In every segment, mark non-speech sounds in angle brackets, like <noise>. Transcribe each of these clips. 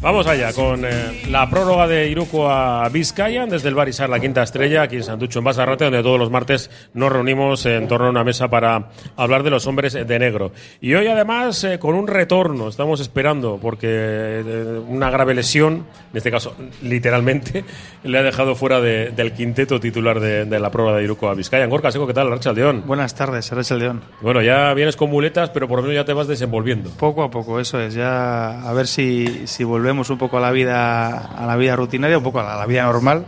Vamos allá con eh, la prórroga de Iruko a Vizcaya desde el Barisar La Quinta Estrella, aquí en Santucho, en Basarrate, donde todos los martes nos reunimos en torno a una mesa para hablar de los hombres de negro. Y hoy, además, eh, con un retorno, estamos esperando, porque eh, una grave lesión, en este caso, literalmente, le ha dejado fuera de- del quinteto titular de, de la prórroga de Iruko a Vizcaya. Gorka Seco, ¿qué tal, Archa León? Buenas tardes, eres el León. Bueno, ya vienes con muletas, pero por lo menos ya te vas desenvolviendo. Poco a poco, eso es. Ya a ver si, si volvemos un poco a la vida a la vida rutinaria, un poco a la, a la vida normal.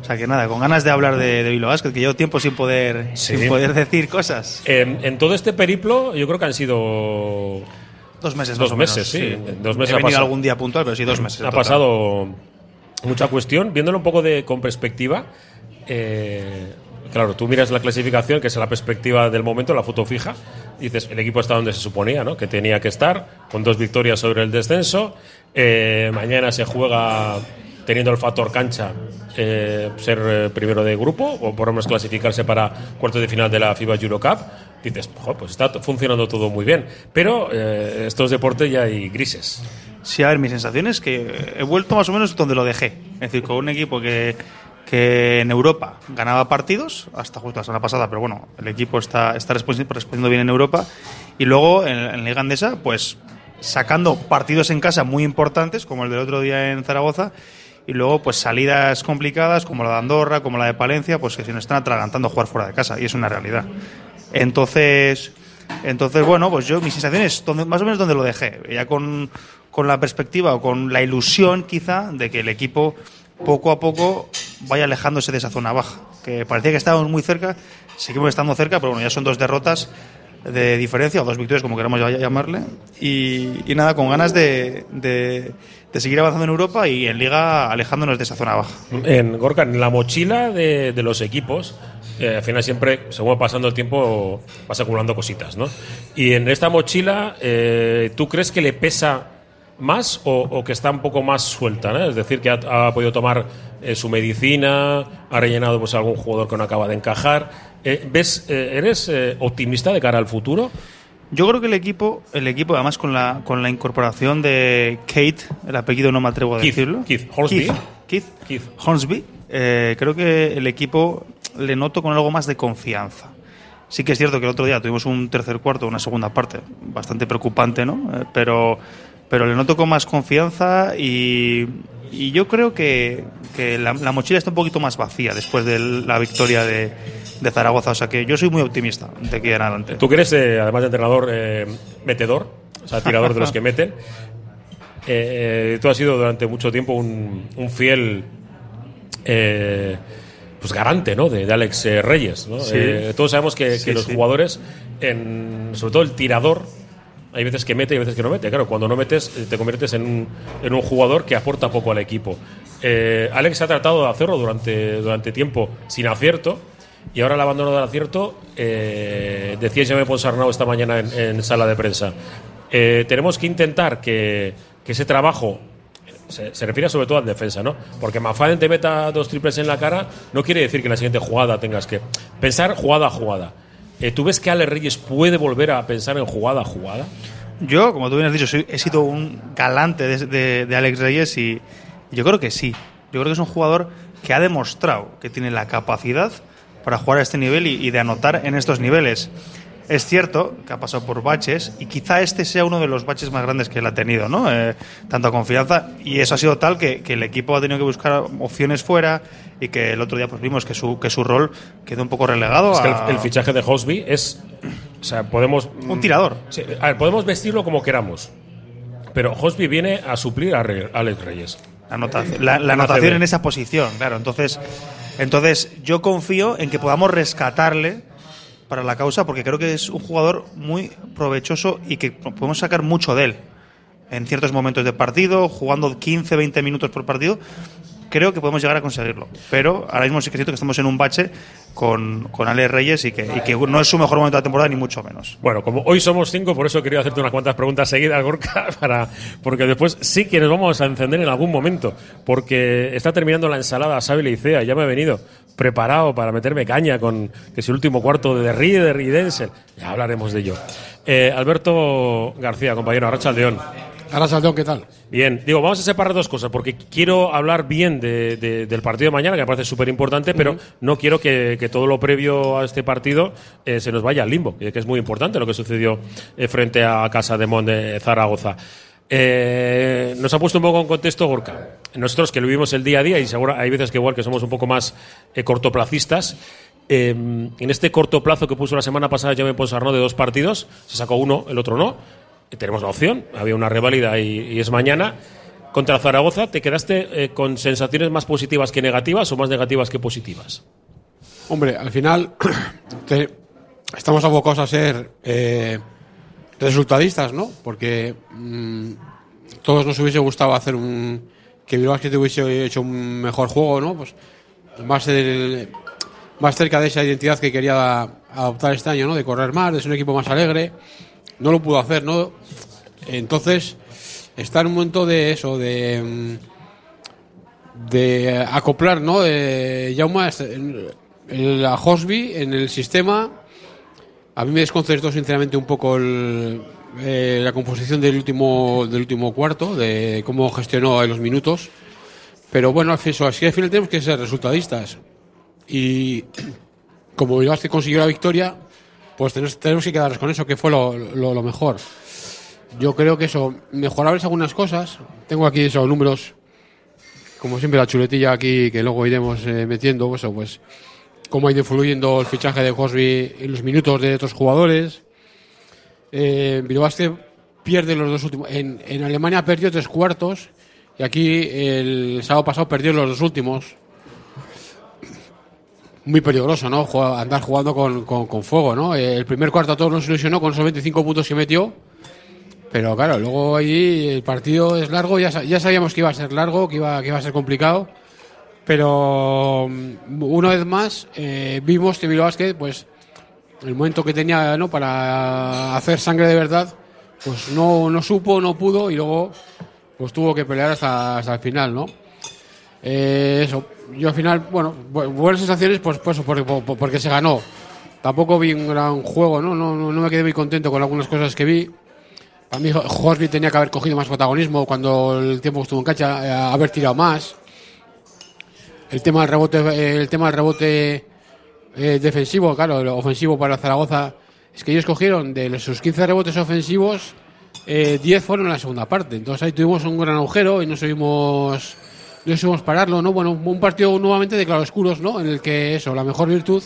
O sea que nada, con ganas de hablar de, de Bilbao Basket, que llevo tiempo sin poder, Sí. sin poder decir cosas. En, en todo este periplo, yo creo que han sido Dos meses, Dos más o meses, menos, sí. Dos meses He venido pasado. algún día puntual, pero sí dos meses. ha total. pasado mucha cuestión. Viéndolo un poco de, con perspectiva, eh, claro, tú miras la clasificación, que es la perspectiva del momento, la foto fija, dices, el equipo está donde se suponía, ¿no? Que tenía que estar, con dos victorias sobre el descenso. Eh, mañana se juega teniendo el factor cancha, eh, ser eh, primero de grupo, o por lo menos clasificarse para cuartos de final de la FIBA Eurocup. Dices, "Jo, pues está funcionando todo muy bien. Pero eh, estos deportes ya hay grises. Sí, a ver, mi sensación es que he vuelto más o menos donde lo dejé. Es decir, con un equipo que, que en Europa ganaba partidos, hasta justo la semana pasada, pero bueno, el equipo está, está respondi- respondiendo bien en Europa. Y luego en, en Liga Andesa, pues sacando partidos en casa muy importantes, como el del otro día en Zaragoza, y luego pues salidas complicadas, como la de Andorra, como la de Palencia, pues que se nos están atragantando jugar fuera de casa, y es una realidad. Entonces, entonces, bueno, pues yo, mi sensación es donde, más o menos donde lo dejé. Ya con, con la perspectiva o con la ilusión, quizá, de que el equipo poco a poco vaya alejándose de esa zona baja. Que parecía que estábamos muy cerca, seguimos estando cerca, pero bueno, ya son dos derrotas de diferencia, o dos victorias, como queramos ll- llamarle. Y, nada, con ganas de, de, de seguir avanzando en Europa y en Liga alejándonos de esa zona baja. En Gorka, en la mochila de, de los equipos, eh, al final siempre, según va pasando el tiempo, vas acumulando cositas, ¿no? Y en esta mochila, eh, ¿tú crees que le pesa más o, o que está un poco más suelta? ¿no? Es decir, que ha, ha podido tomar eh, su medicina, ha rellenado pues algún jugador que no acaba de encajar. Eh, ¿Ves, eh, eres eh, optimista de cara al futuro? Yo creo que el equipo, el equipo además con la, con la incorporación de Kate, el apellido no me atrevo a Keith, decirlo. Keith Hornsby. Keith, Keith. Hornsby, eh, creo que el equipo le noto con algo más de confianza. Sí que es cierto que el otro día tuvimos un tercer cuarto, una segunda parte, bastante preocupante, ¿no? Eh, pero, pero le noto con más confianza y, y yo creo que, que la, la mochila está un poquito más vacía después de la victoria de, de Zaragoza. O sea que yo soy muy optimista de aquí en adelante. Tú eres, eh, además de entrenador, eh, metedor, o sea, tirador de los que meten. Eh, tú has sido durante mucho tiempo un, un fiel eh, pues garante ¿no? de, de Alex eh, Reyes. ¿no? Sí. Eh, todos sabemos que, Sí, los sí. jugadores, en, sobre todo el tirador, hay veces que mete y veces que no mete. Claro, cuando no metes eh, te conviertes en un, en un jugador que aporta poco al equipo. Eh, Alex ha tratado de hacerlo durante, durante tiempo sin acierto. Y ahora el abandono del acierto, eh, decía Jaime Ponsarnau esta mañana en, en sala de prensa. Eh, tenemos que intentar que, que ese trabajo se, se refiere sobre todo al defensa, ¿no? Porque Mafaden te meta dos triples en la cara no quiere decir que en la siguiente jugada tengas que pensar jugada a jugada. Eh, ¿Tú ves que Ale Reyes puede volver a pensar en jugada a jugada? Yo, como tú bien has dicho, soy- he sido un galante de, Alex Reyes y yo creo que sí. Yo creo que es un jugador que ha demostrado que tiene la capacidad para jugar a este nivel y, de anotar en estos niveles. Es cierto que ha pasado por baches y quizá este sea uno de los baches más grandes que él ha tenido, ¿no? Eh, tanta confianza y eso ha sido tal que el equipo ha tenido que buscar opciones fuera y que el otro día pues vimos que su, que su rol quedó un poco relegado Es que a el, el fichaje de Hosby es. O sea, podemos. un tirador. Sí, a ver, podemos vestirlo como queramos. Pero Hosby viene a suplir a Re- Alex Reyes. La anotación, la, anotación en esa posición, claro. Entonces, entonces, yo confío en que podamos rescatarle para la causa, porque creo que es un jugador muy provechoso y que podemos sacar mucho de él en ciertos momentos de partido, jugando 15, 20 minutos por partido. Creo que podemos llegar a conseguirlo. Pero ahora mismo sí que es cierto que estamos en un bache con, con Ale Reyes y que, y que no es su mejor momento de la temporada, ni mucho menos. Bueno, como hoy somos cinco, por eso quería hacerte unas cuantas preguntas seguidas, Gorka, <laughs> para, porque después sí que nos vamos a encender en algún momento, porque está terminando la ensalada Xavi Leicea, ya me he venido preparado para meterme caña con que es el último cuarto de Rieder y Denzel, ya hablaremos de ello. Eh, Alberto García, compañero, Arracha León. Arrasaldón, ¿qué tal? Bien, digo, vamos a separar dos cosas, porque quiero hablar bien de, de, del partido de mañana, que me parece súper importante, pero no quiero que, que, todo lo previo a este partido eh, se nos vaya al limbo, que es muy importante lo que sucedió eh, frente a Casa de Mon de Zaragoza. Eh, nos ha puesto un poco en contexto Gorka. Nosotros que lo vivimos el día a día, y seguro hay veces que igual que somos un poco más eh, cortoplacistas, eh, en este corto plazo que puso la semana pasada Jaime Ponsarnau de dos partidos, se sacó uno, el otro no. Tenemos la opción, había una reválida y, es mañana. Contra Zaragoza, ¿te quedaste eh, con sensaciones más positivas que negativas o más negativas que positivas? Hombre, al final <clears throat> te, estamos abocados a ser eh, resultadistas, ¿no? Porque mmm, todos nos hubiese gustado hacer un. que Bilbao Basket hubiese hecho un mejor juego, ¿no? Pues más, el, más cerca de esa identidad que quería adoptar este año, ¿no? De correr más, de ser un equipo más alegre. No lo pudo hacer, ¿no? Entonces está en un momento de eso, de, de acoplar, ¿no? De Jauma, la Hosby en el sistema. A mí me desconcertó sinceramente un poco el, eh, la composición del último, del último cuarto, de cómo gestionó los minutos. Pero bueno, eso, así al final tenemos que ser resultadistas. Y <clears throat> como Bilbao consiguió la victoria, pues tenemos, tenemos que quedarnos con eso, que fue lo, lo, lo mejor yo creo que eso, mejorables algunas cosas. Tengo aquí esos números, como siempre la chuletilla aquí que luego iremos eh, metiendo, eso pues cómo ha ido influyendo el fichaje de Cosby en los minutos de otros jugadores. Eh, pierde los dos últimos. En, en, Alemania perdió tres cuartos y aquí el sábado pasado perdió los dos últimos. Muy peligroso, ¿no? Andar jugando con, con, fuego, ¿no? El primer cuarto a todos nos ilusionó con esos 25 puntos que metió. Pero claro, luego ahí el partido es largo, ya, ya sabíamos que iba a ser largo, que iba, que iba a ser complicado. Pero una vez más eh, vimos que Bilbao Basket, pues el momento que tenía ¿no? para hacer sangre de verdad, pues no, no supo, no pudo y luego pues tuvo que pelear hasta, hasta el final, ¿no? Eh, eso, yo al final, bueno, buenas sensaciones pues, pues porque, porque se ganó. Tampoco vi un gran juego, ¿no? No, no, no me quedé muy contento con algunas cosas que vi. Para mí, Horsby tenía que haber cogido más protagonismo cuando el tiempo estuvo en cancha, eh, haber tirado más. El tema del rebote, el tema del rebote eh, defensivo, claro, el ofensivo para Zaragoza, es que ellos cogieron de sus 15 rebotes ofensivos, eh, 10 fueron en la segunda parte. Entonces ahí tuvimos un gran agujero y no subimos, no subimos pararlo, ¿no? Bueno, un partido nuevamente de claroscuros, ¿no? En el que eso, la mejor virtud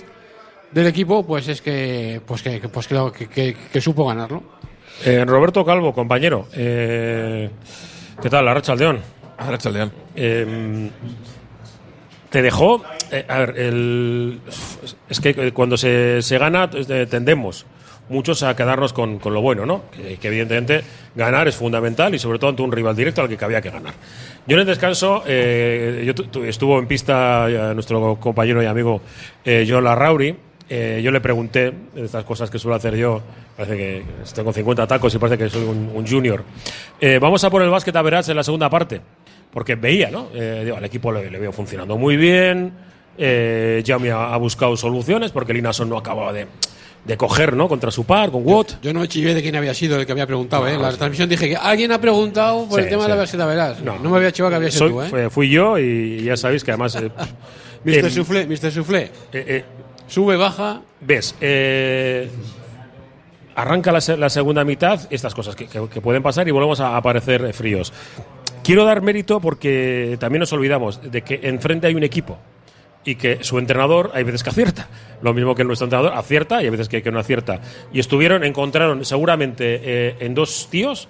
del equipo, pues es que, pues que, pues que, que, que, que supo ganarlo. Eh, Roberto Calvo, compañero. Eh, ¿Qué tal, Arrachaldeón? Arrachaldeón. Eh, te dejó. Eh, a ver, el, es que cuando se, se gana, tendemos muchos a quedarnos con, con lo bueno, ¿no? Que, evidentemente ganar es fundamental y sobre todo ante un rival directo al que había que ganar. Yo en el descanso, eh, yo tu, estuvo en pista nuestro compañero y amigo eh, John Larrauri. Eh, yo le pregunté de estas cosas que suelo hacer yo. Parece que estoy con 50 tacos y parece que soy un, un junior. Eh, vamos a por el básquet a verás en la segunda parte. Porque veía, ¿no? Eh, al equipo le, le, veo funcionando muy bien. Eh, Jaume ha, ha, buscado soluciones porque Linason no acababa de, de coger, ¿no? Contra su par, con Watt. Yo, yo no chillé de quién había sido el que había preguntado, no, ¿eh? En la transmisión dije que alguien ha preguntado por sí, el tema sí. de la a verás. No, no me había chivado que había sido tú, ¿eh? Fui yo y ya sabéis que además. Eh, <laughs> Mr. Soufflé, Mr. Soufflé. Eh, Sube, baja. Ves, eh, arranca la, la, segunda mitad, estas cosas que, que, que, pueden pasar y volvemos a aparecer fríos. Quiero dar mérito porque también nos olvidamos de que enfrente hay un equipo y que su entrenador hay veces que acierta. Lo mismo que nuestro entrenador acierta y hay veces que, no acierta. Y estuvieron, encontraron seguramente eh, en dos tíos,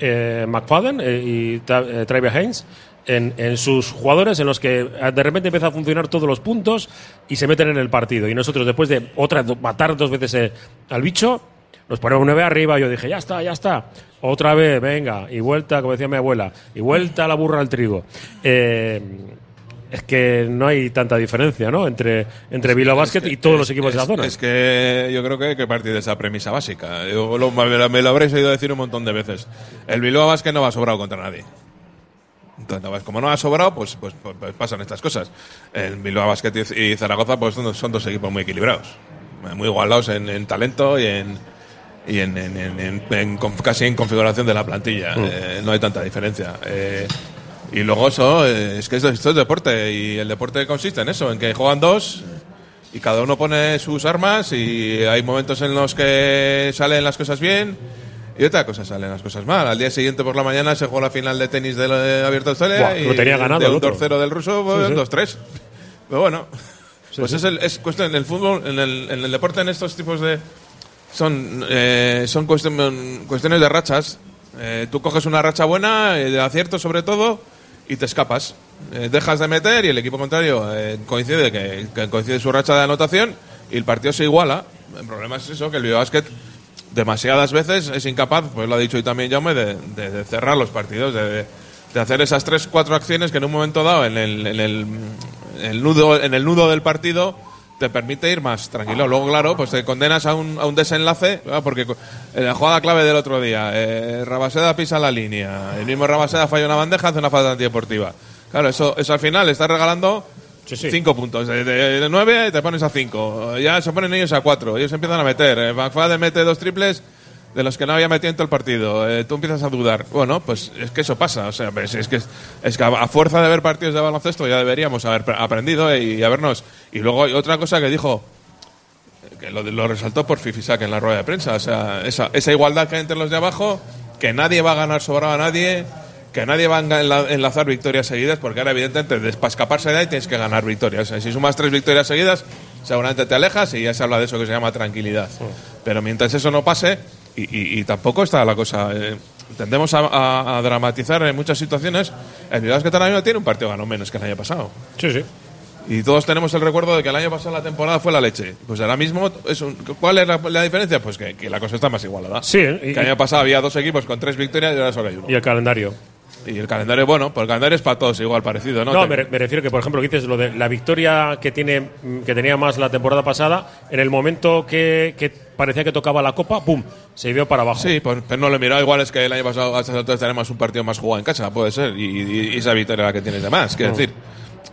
eh, McFadden eh, y Travis Haynes, en, en, sus jugadores en los que de repente empieza a funcionar todos los puntos y se meten en el partido. Y nosotros, después de otra, matar dos veces eh, al bicho, nos ponemos nueve arriba. Yo dije, ya está, ya está. Otra vez, venga. Y vuelta, como decía mi abuela, y vuelta la burra al trigo. Eh, es que no hay tanta diferencia, ¿no? Entre, entre Bilbao Basket y todos los equipos es, de la zona. Es que yo creo que hay que partir de esa premisa básica. Yo lo, me, lo, habréis oído decir un montón de veces. El Bilbao Basket no va sobrado contra nadie. Entonces, como no ha sobrado, pues, pues, pues, pues pasan estas cosas. El Bilbao Basket y Zaragoza pues son, dos equipos muy equilibrados, muy igualados en, en talento y en, y en, en- en- casi en configuración de la plantilla. Eh, no hay tanta diferencia. Eh, y luego eso, eh, es que esto, esto es deporte y el deporte consiste en eso, en que juegan dos y cada uno pone sus armas y hay momentos en los que salen las cosas bien y otra cosa salen las cosas mal. Al día siguiente por la mañana se jugó la final de tenis del eh, Abierto de Australia Buah, y lo tenía ganado de el un otro. 2-0 del ruso, pues, Sí, sí. 2-3. Pero bueno, pues es, el, es cuestión en el fútbol, en el, en el deporte, en estos tipos de son eh, son cuestiones de rachas. Eh, tú coges una racha buena, eh, de acierto sobre todo, y te escapas. Eh, dejas de meter y el equipo contrario eh, coincide que, coincide su racha de anotación y el partido se iguala. El problema es eso, que el Biobasket demasiadas veces es incapaz, pues lo ha dicho hoy también Jaume, de, de- cerrar los partidos, de, hacer esas tres, cuatro acciones que en un momento dado en el, en el, el nudo, en el nudo del partido te permite ir más tranquilo. Luego, claro, pues te condenas a un, a un desenlace, ah, porque en la jugada clave del otro día, eh, Rabaseda pisa la línea, el mismo Rabaseda falla una bandeja, hace una falta antideportiva. Claro, eso, eso al final estás regalando Sí, sí. cinco puntos. De, de- de nueve te pones a cinco. Ya se ponen ellos a cuatro. Ellos empiezan a meter. Eh, McFadden mete dos triples de los que no había metido en todo el partido. Eh, tú empiezas a dudar. Bueno, pues es que eso pasa. O sea, es que, es que a a fuerza de ver partidos de baloncesto ya deberíamos haber pre- aprendido y habernos. Y luego hay otra cosa que dijo, que lo, lo resaltó por Fifisac en la rueda de prensa. O sea, esa, esa igualdad que hay entre los de abajo, que nadie va a ganar sobrado a nadie, que nadie va a enla- enlazar victorias seguidas, porque ahora, evidentemente, para escaparse de ahí tienes que ganar victorias. O sea, si sumas tres victorias seguidas, seguramente te alejas y ya se habla de eso que se llama tranquilidad. Pero mientras eso no pase, y, y- y tampoco está la cosa. eh, tendemos a, a- a dramatizar en muchas situaciones. El ahora mismo tiene un partido ganó menos que el año pasado. Sí, sí. Y todos tenemos el recuerdo de que el año pasado la temporada fue la leche. Pues ahora mismo, es un- ¿cuál es la, la diferencia? Pues que, que la cosa está más igualada. Sí, Que el año pasado había dos equipos con tres victorias y ahora solo hay uno. y el calendario. Y el calendario, bueno, pues el calendario es para todos igual, parecido, ¿no? No, me, re- me refiero que, por ejemplo, dices lo de la victoria que tiene mm, que tenía más la temporada pasada, en el momento que, que parecía que tocaba la copa, ¡pum! Se vio para abajo. Sí, pues, pero no lo he mirado. Igual es que el año pasado a estas alturas tenemos un partido más jugado en casa, puede ser. Y, y- y esa victoria la que tienes de más. Quiero decir,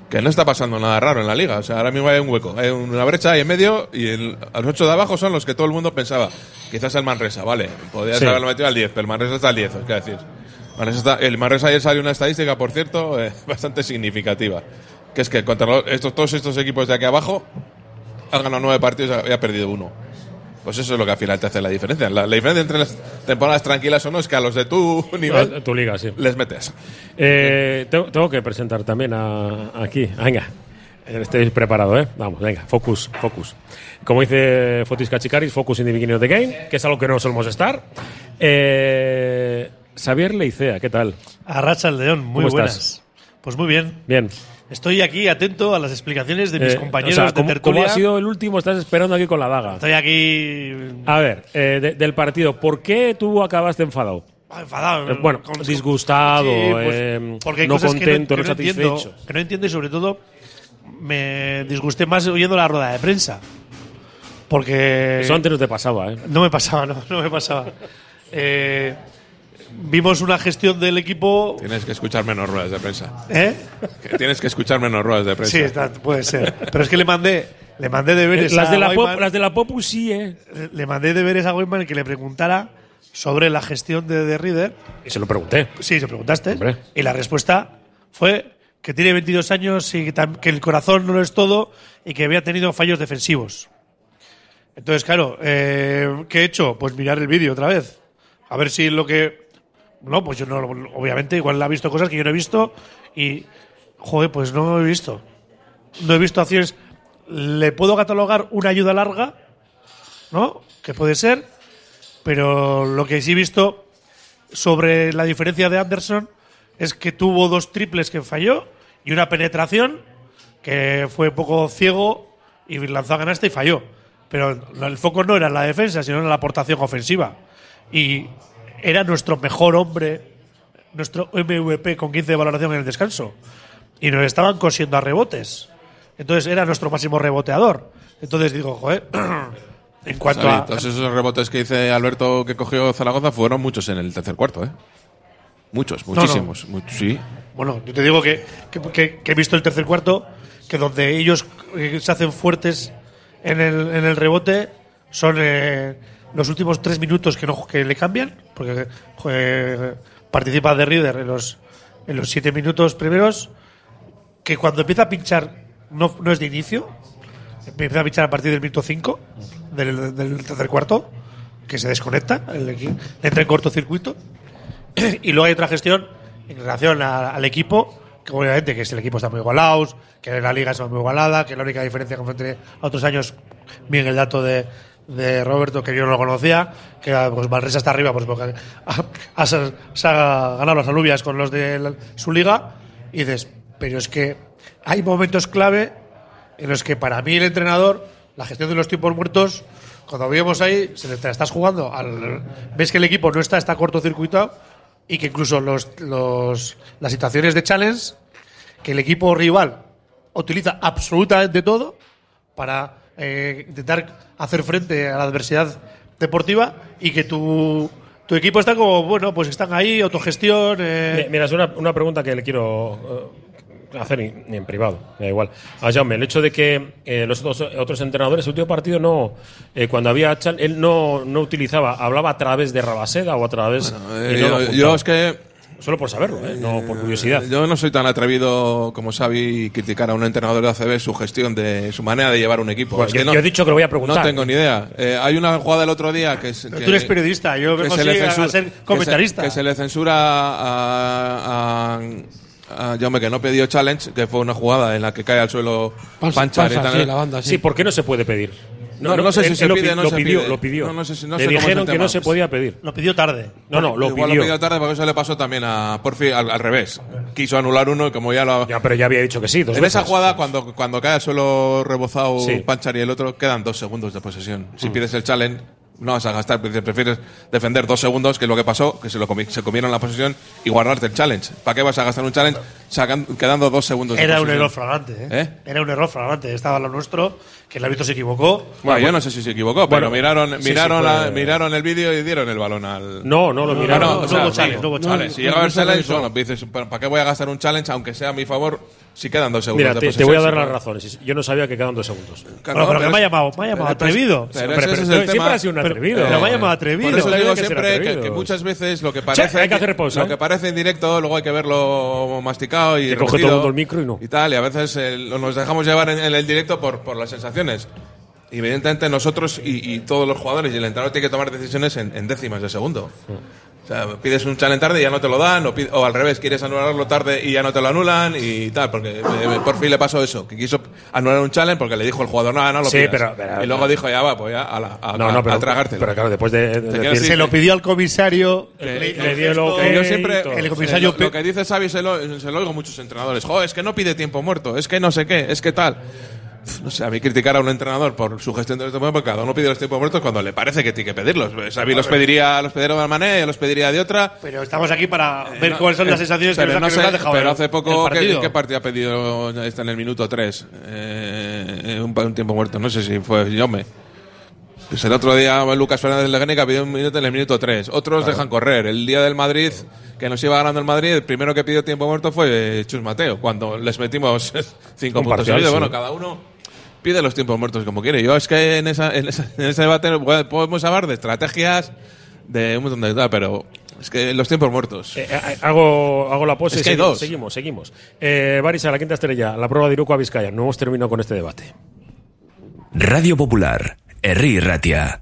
que no está pasando nada raro en la liga. O sea, ahora mismo hay un hueco, hay una brecha ahí en medio y el- los ocho de abajo son los que todo el mundo pensaba. Quizás el Manresa, vale. Podrías Sí. haberlo metido al 10, pero el Manresa está al 10, es decir. El Manresa ayer salió una estadística, por cierto, eh, <laughs> bastante significativa. Que es que contra estos, todos estos equipos de aquí abajo han ganado nueve partidos y ha perdido uno. Pues eso es lo que al final te hace la diferencia. La, la diferencia entre las temporadas tranquilas o no es que a los de tu <laughs> nivel Tu liga, sí. les metes. Eh, tengo, tengo que presentar también a, aquí. Venga, estoy preparado, ¿eh? Vamos, venga, focus, focus. Como dice Fotis Cachicaris, focus in the beginning of the game, que es algo que no solemos estar. Eh, Xavier Leicea, ¿qué tal? Arracha el León, muy ¿Cómo buenas. estás? Pues muy bien. Bien. Estoy aquí atento a las explicaciones de mis Eh, compañeros o sea, de tertulia. como ha sido el último, estás esperando aquí con la daga. Estoy aquí A ver, eh, de- del partido, ¿por qué tú acabaste enfadado? ah, enfadado. Eh, bueno, con- disgustado, Sí, pues, porque hay no cosas que contento, que no entiendo, satisfecho. que no entiendo y sobre todo me disgusté más oyendo la rueda de prensa. Porque Eso antes no te pasaba, ¿eh? no me pasaba, no, no me pasaba. Eh, vimos una gestión del equipo. Tienes que escuchar menos ruedas de prensa. ¿Eh? Que Tienes que escuchar menos ruedas de prensa. Sí, está- puede ser. Pero es que le mandé, le mandé deberes Las a de, la pop, las de la Popu sí, ¿eh? le mandé deberes a Goldman que le preguntara sobre la gestión de The Reader. Y se lo pregunté. Sí, se preguntaste. Hombre. Y la respuesta fue que tiene 22 años y que el corazón no lo es todo y que había tenido fallos defensivos. Entonces, claro, eh, ¿qué he hecho? Pues mirar el vídeo otra vez. A ver si lo que. No, pues yo no. Obviamente, igual ha visto cosas que yo no he visto y. Joder, pues no he visto. No he visto acciones. Le puedo catalogar una ayuda larga, ¿no? Que puede ser. Pero lo que sí he visto sobre la diferencia de Anderson es que tuvo dos triples que falló y una penetración que fue un poco ciego y lanzó a canasta y falló. Pero el foco no era en la defensa, sino en la aportación ofensiva. Y era nuestro mejor hombre, nuestro MVP con 15 de valoración en el descanso. Y nos estaban cosiendo a rebotes. Entonces era nuestro máximo reboteador. Entonces digo, joder, <clears throat> en cuanto a. todos esos rebotes que dice Alberto que cogió Zaragoza fueron muchos en el tercer cuarto, ¿eh? Muchos, no. muchísimos. Much- sí. Bueno, yo te digo que, que- que- que he visto el tercer cuarto, que donde ellos eh, se hacen fuertes en el, en el rebote son eh, los últimos tres minutos que, no, que le cambian, porque participa de Rieder en los, en los siete minutos primeros, que cuando empieza a pinchar no, no es de inicio, empieza a pinchar a partir del minuto 5 del, del tercer cuarto, que se desconecta, el entra en cortocircuito. <clears throat> y luego hay otra gestión en relación a- al equipo, que obviamente que si el equipo está muy igualado, que la liga es muy igualada, que la única diferencia con frente a otros años, bien el dato de, de Roberto, que yo no lo conocía, que pues Manresa está arriba, pues porque ha- se ha ganado las alubias con los de su liga, y dices, pero es que hay momentos clave en los que para mí el entrenador, la gestión de los tiempos muertos, cuando vemos ahí, se te estás jugando, al, ves que el equipo no está, está cortocircuitado y que incluso los, los, las situaciones de challenge, que el equipo rival utiliza absolutamente todo para eh, intentar hacer frente a la adversidad deportiva y que tu, tu equipo está como, bueno, pues están ahí, autogestión. eh, Mi- Mira, es una, una pregunta que le quiero eh, hacer en, en privado, me da igual. A Jaume, el hecho de que eh, los otros, otros entrenadores, el último partido no, eh, cuando había chan- él no, no utilizaba, hablaba a través de Rabaseda o a través. Eh, y no lo yo, juntaba. yo es que Solo por saberlo, ¿eh? no por curiosidad. Yo no soy tan atrevido como Xavi criticar a un entrenador de ACB su gestión de su manera de llevar un equipo. Bueno, Es que yo- no- yo he dicho que lo voy a preguntar. No tengo ni idea. Eh, hay una jugada el otro día que es. Que- tú eres periodista, yo vengo a ser que se- comentarista. Que se, le censura a. a, a Jaume, que no pidió challenge, que fue una jugada en la que cae al suelo Panchar tal. sí, la banda, sí. Sí, ¿por qué no se puede pedir? No, no sé si se lo pide, pi- no lo se pidió, pide. Lo pidió. No, no sé si- no Le sé cómo es el dijeron que tema. no se podía pedir. Lo pidió tarde. No, no, lo Igual pidió. lo pidió tarde porque eso le pasó también a Porfi al, al revés. Quiso anular uno y como ya lo. Ya, pero ya había dicho que sí. Dos en esa veces. jugada, cuando, cuando cae al suelo rebozado Sí. Panchar y el otro, quedan dos segundos de posesión. Si pides el challenge, no vas a gastar, pre- prefieres defender dos segundos, que es lo que pasó, que se, lo comi- se comieron la posesión y guardarte el challenge. ¿Para qué vas a gastar un challenge sacan- quedando dos segundos de Era un posesión? error flagrante, ¿eh? ¿Eh? Era un error flagrante. Estaba lo nuestro, que el árbitro se equivocó. Bueno, yo no sé si se equivocó, pero Bueno, miraron, sí, miraron, sí, la- miraron el vídeo y dieron el balón al. No, no lo No, miraron. no, no o sea, challenge, no hubo Vale, challenge. si llega a haber no challenge, bueno, dices, ¿para qué voy a gastar un challenge aunque sea a mi favor si quedan dos segundos Mira, de te, te voy a dar las razones. Yo no sabía que quedan dos segundos. Claro, Bueno, pero que es- me ha llamado, me ha llamado pero- atrevido. pero Pero- pero siempre has sido un atrevido. Pero me ha llamado atrevido. Por eso Pero digo hay que ser siempre que, muchas veces lo que parece hay que hacer pausa. lo que parece en directo luego hay que verlo masticado y coge todo el mundo el micro y no. tal y a veces eh, nos dejamos llevar en, en el directo por, por las sensaciones. Y evidentemente nosotros y, y todos los jugadores y el entrenador tiene que tomar decisiones en, en décimas de segundo o sea, pides un challenge tarde y ya no te lo dan, o, pide- o al revés, quieres anularlo tarde y ya no te lo anulan y tal, porque eh, por fin le pasó eso, que quiso anular un challenge porque le dijo el jugador, no, no lo Sí, pidas". pero- pero- y luego dijo, ya va, pues ya, a, la, a, No, no, pero, a tragártelo. pero claro, después de, de quiero decir. decir- Se lo pidió al comisario. Le- dio ok. Que yo siempre. El comisario lo, lo que dice Xavi se lo, se lo oigo a muchos entrenadores. Jo, es que no pide tiempo muerto, es que no sé qué, es que tal. No sé, a mí criticar a un entrenador por su gestión de los tiempos muertos, cada uno pide los tiempos muertos cuando le parece que tiene que pedirlos. Xavi los pediría, los pediría de una manera, los pediría de otra. Pero estamos aquí para ver No, cuáles son eh, las sensaciones que pero nos, no que nos sé, ha dejado Pero hace poco, el ¿qué, partido. qué partido ha pedido está en el minuto 3? un, pa- un tiempo muerto, no sé si fue Yome. Pues el otro día Lucas Fernández Legénica pidió un minuto en el minuto 3. Otros dejan correr. El día del Madrid, que nos iba ganando el Madrid, el primero que pidió tiempo muerto fue Chus Mateo, cuando les metimos <laughs> cinco Un puntos sí. Bueno, cada uno pide los tiempos muertos como quiere. Yo es que en, esa, en, esa- en ese debate podemos hablar de estrategias, de un montón de tal, pero es que los tiempos muertos. Eh, eh, hago, hago la pose Es y que hay seguimos, dos. seguimos, seguimos. Eh, Baris a la quinta estrella, la prueba de Iruko a Vizcaya. No hemos terminado con este debate. Radio Popular, Herri Ratia.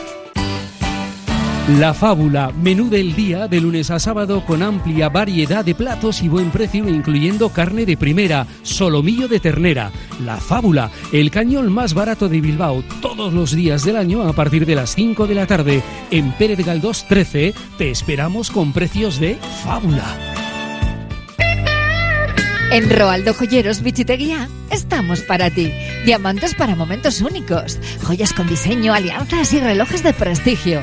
La Fábula, menú del día de lunes a sábado con amplia variedad de platos y buen precio incluyendo carne de primera, solomillo de ternera. La Fábula, el cañón más barato de Bilbao, todos los días del año a partir de las 5 de la tarde. En Pérez Galdós 13 te esperamos con precios de Fábula. En Roaldo Joyeros Bichiteguía estamos para ti. Diamantes para momentos únicos, joyas con diseño, alianzas y relojes de prestigio.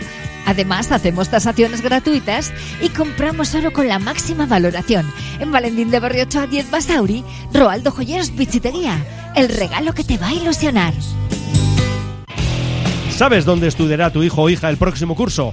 Además, hacemos tasaciones gratuitas y compramos oro con la máxima valoración. En Valentín de Barrio 8 a 10 Basauri, Roaldo Joyeros Bichitería. El regalo que te va a ilusionar. ¿Sabes dónde estudiará tu hijo o hija el próximo curso?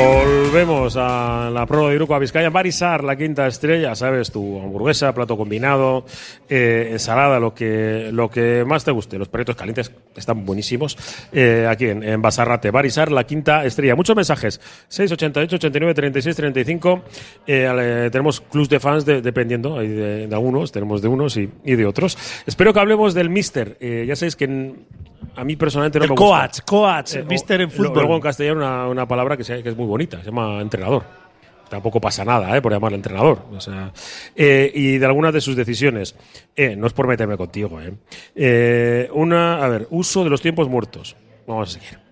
Volvemos a la prueba de Iruko a Vizcaya. Barisar, la quinta estrella, sabes, tu hamburguesa, plato combinado, eh, ensalada, lo que, lo que más te guste. Los perritos calientes están buenísimos. Eh, aquí en, en Basarrate. Barisar, la quinta estrella. Muchos mensajes. 688, 89, 36, 35. Eh, tenemos clubs de fans de- dependiendo de, de algunos, tenemos de unos y, y de otros. Espero que hablemos del Mister. Eh, ya sabéis que en- a mí personalmente no El me gusta. coach, coach, Eh, mister en fútbol. Luego en castellano una, una palabra que, se- que es muy bonita, se llama entrenador. Tampoco pasa nada, ¿eh? Por llamarle entrenador. O sea, eh, y de algunas de sus decisiones. Eh, no es por meterme contigo, ¿eh? Eh, Una, a ver, uso de los tiempos muertos. Vamos a seguir.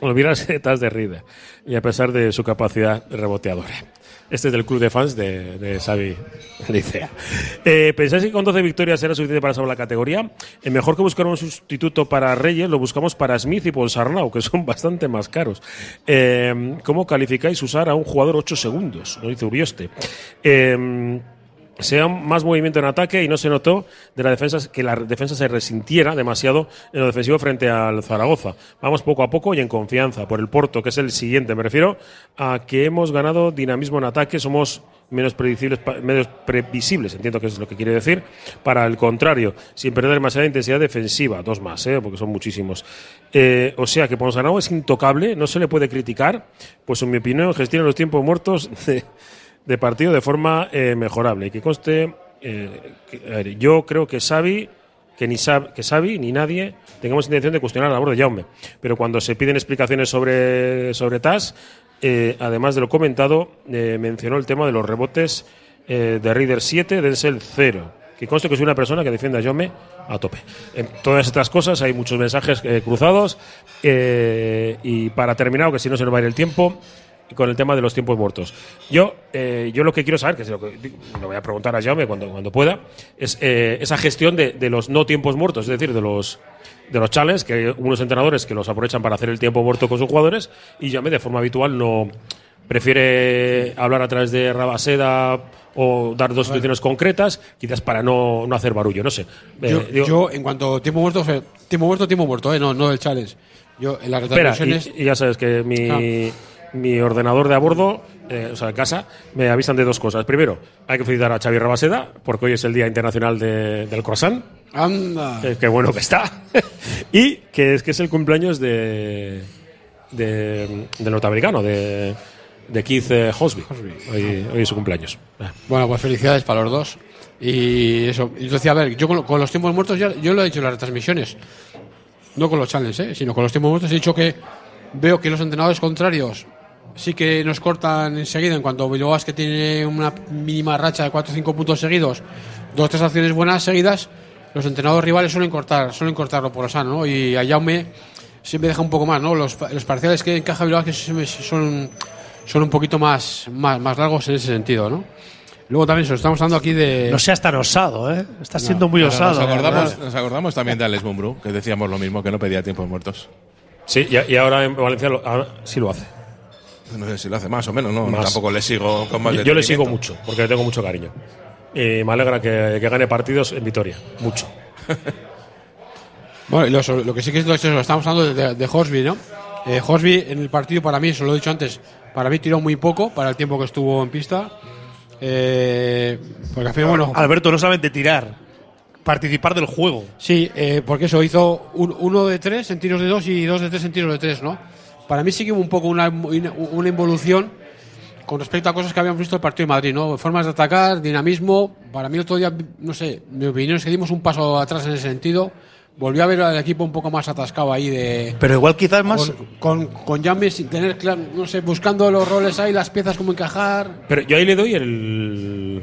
Olvidarse de de Rida. Y a pesar de su capacidad reboteadora. Este es del club de fans de, de Xavi <laughs> Licea. Eh, ¿Pensáis que con 12 victorias era suficiente para salvar la categoría? Eh, mejor que buscar un sustituto para Reyes, lo buscamos para Smith y Ponsarnau, que son <laughs> bastante más caros. Eh, ¿Cómo calificáis usar a un jugador 8 segundos? Lo dice Urioste. Eh, sea más movimiento en ataque y no se notó de la defensa que la defensa se resintiera demasiado en lo defensivo frente al Zaragoza. Vamos poco a poco y en confianza por el Porto, que es el siguiente. Me refiero a que hemos ganado dinamismo en ataque, somos menos menos previsibles, entiendo que es lo que quiere decir, para el contrario, sin perder demasiada intensidad defensiva, dos más, ¿eh? porque son muchísimos. Eh, o sea que Ponsarnau es intocable, no se le puede criticar, pues en mi opinión gestiona los tiempos muertos de, de partido de forma eh, mejorable. Y que conste, eh, yo creo que Xavi, que ni Xavi, que Xavi ni nadie tengamos intención de cuestionar la labor de Jaume. Pero cuando se piden explicaciones sobre, sobre TAS, eh, además de lo comentado, eh, mencionó el tema de los rebotes de Reader 7, Denzel 0. Que conste que soy una persona que defiende a Jaume a tope. En todas estas cosas hay muchos mensajes cruzados. y para terminar, que si no se nos va a ir el tiempo, con el tema de los tiempos muertos. Yo, eh, yo lo que quiero saber, que es lo que lo voy a preguntar a Jaume cuando, cuando pueda, es eh, esa gestión de, de los no tiempos muertos, es decir, de los de los challenges, que hay unos entrenadores que los aprovechan para hacer el tiempo muerto con sus jugadores, y Jaume de forma habitual no prefiere hablar a través de Rabaseda o dar dos soluciones concretas, quizás para no, no hacer barullo, no sé. Eh, Yo, digo- yo, en cuanto a tiempo muerto, tiempo muerto, tiempo muerto, eh, no, no el challenge. Yo en las Espera, y, y ya sabes que mi, Ah. Mi ordenador de a bordo, eh, o sea, en casa, me avisan de dos cosas. Primero, hay que felicitar a Xavi Rabaseda, porque hoy es el Día Internacional de- del Croissant. Anda. Eh, qué bueno que está. <laughs> y que es que es el cumpleaños de, de del norteamericano, de, de Keith eh, Hosby. Hoy, hoy es su cumpleaños. Ah. Bueno, pues felicidades para los dos. Y eso, yo decía, a ver, yo con, con los tiempos muertos, ya, yo lo he dicho en las retransmisiones, no con los challenges, ¿eh? sino con los tiempos muertos, he dicho que veo que los entrenadores contrarios sí que nos cortan enseguida, en cuanto Bilbao que tiene una mínima racha de 4 o 5 puntos seguidos, dos o tres acciones buenas seguidas, los entrenadores rivales suelen cortar, suelen cortarlo por lo sano, ¿no? Y a Jaume siempre deja un poco más, ¿no? Los, los parciales que encaja Bilbao que son, son un poquito más, más, más largos en ese sentido, ¿no? Luego también, se lo estamos hablando aquí de. No seas tan osado, ¿eh? Estás No, siendo muy osado. Nos acordamos, ¿verdad? nos acordamos también de Alex Mumbrú, que decíamos lo mismo, que no pedía tiempos muertos. Sí, y, y ahora en Valencia lo- ahora sí lo hace. No sé si lo hace más o menos, ¿no? Más. Tampoco le sigo con más Yo, yo le sigo mucho, porque le tengo mucho cariño. Y me alegra que, que gane partidos en Vitoria. Mucho. <laughs> Bueno, y lo, lo que sí que es lo que estamos hablando de, de Horsby, ¿no? Eh, Horsby en el partido, para mí, eso lo he dicho antes, para mí tiró muy poco para el tiempo que estuvo en pista. Eh, porque al final, bueno. Alberto, no solamente tirar, participar del juego. Sí, eh, porque eso hizo un- uno de tres en tiros de dos y dos de tres en tiros de tres, ¿no? Para mí sí que hubo un poco una, una involución con respecto a cosas que habíamos visto en el partido de Madrid, ¿no? Formas de atacar, dinamismo. Para mí el otro día, no sé, mi opinión es que dimos un paso atrás en ese sentido. Volvió a ver al equipo un poco más atascado ahí de... Pero igual quizás más. Con, con, con James sin tener, claro, no sé, buscando los roles ahí, las piezas, cómo encajar. Pero yo ahí le doy el,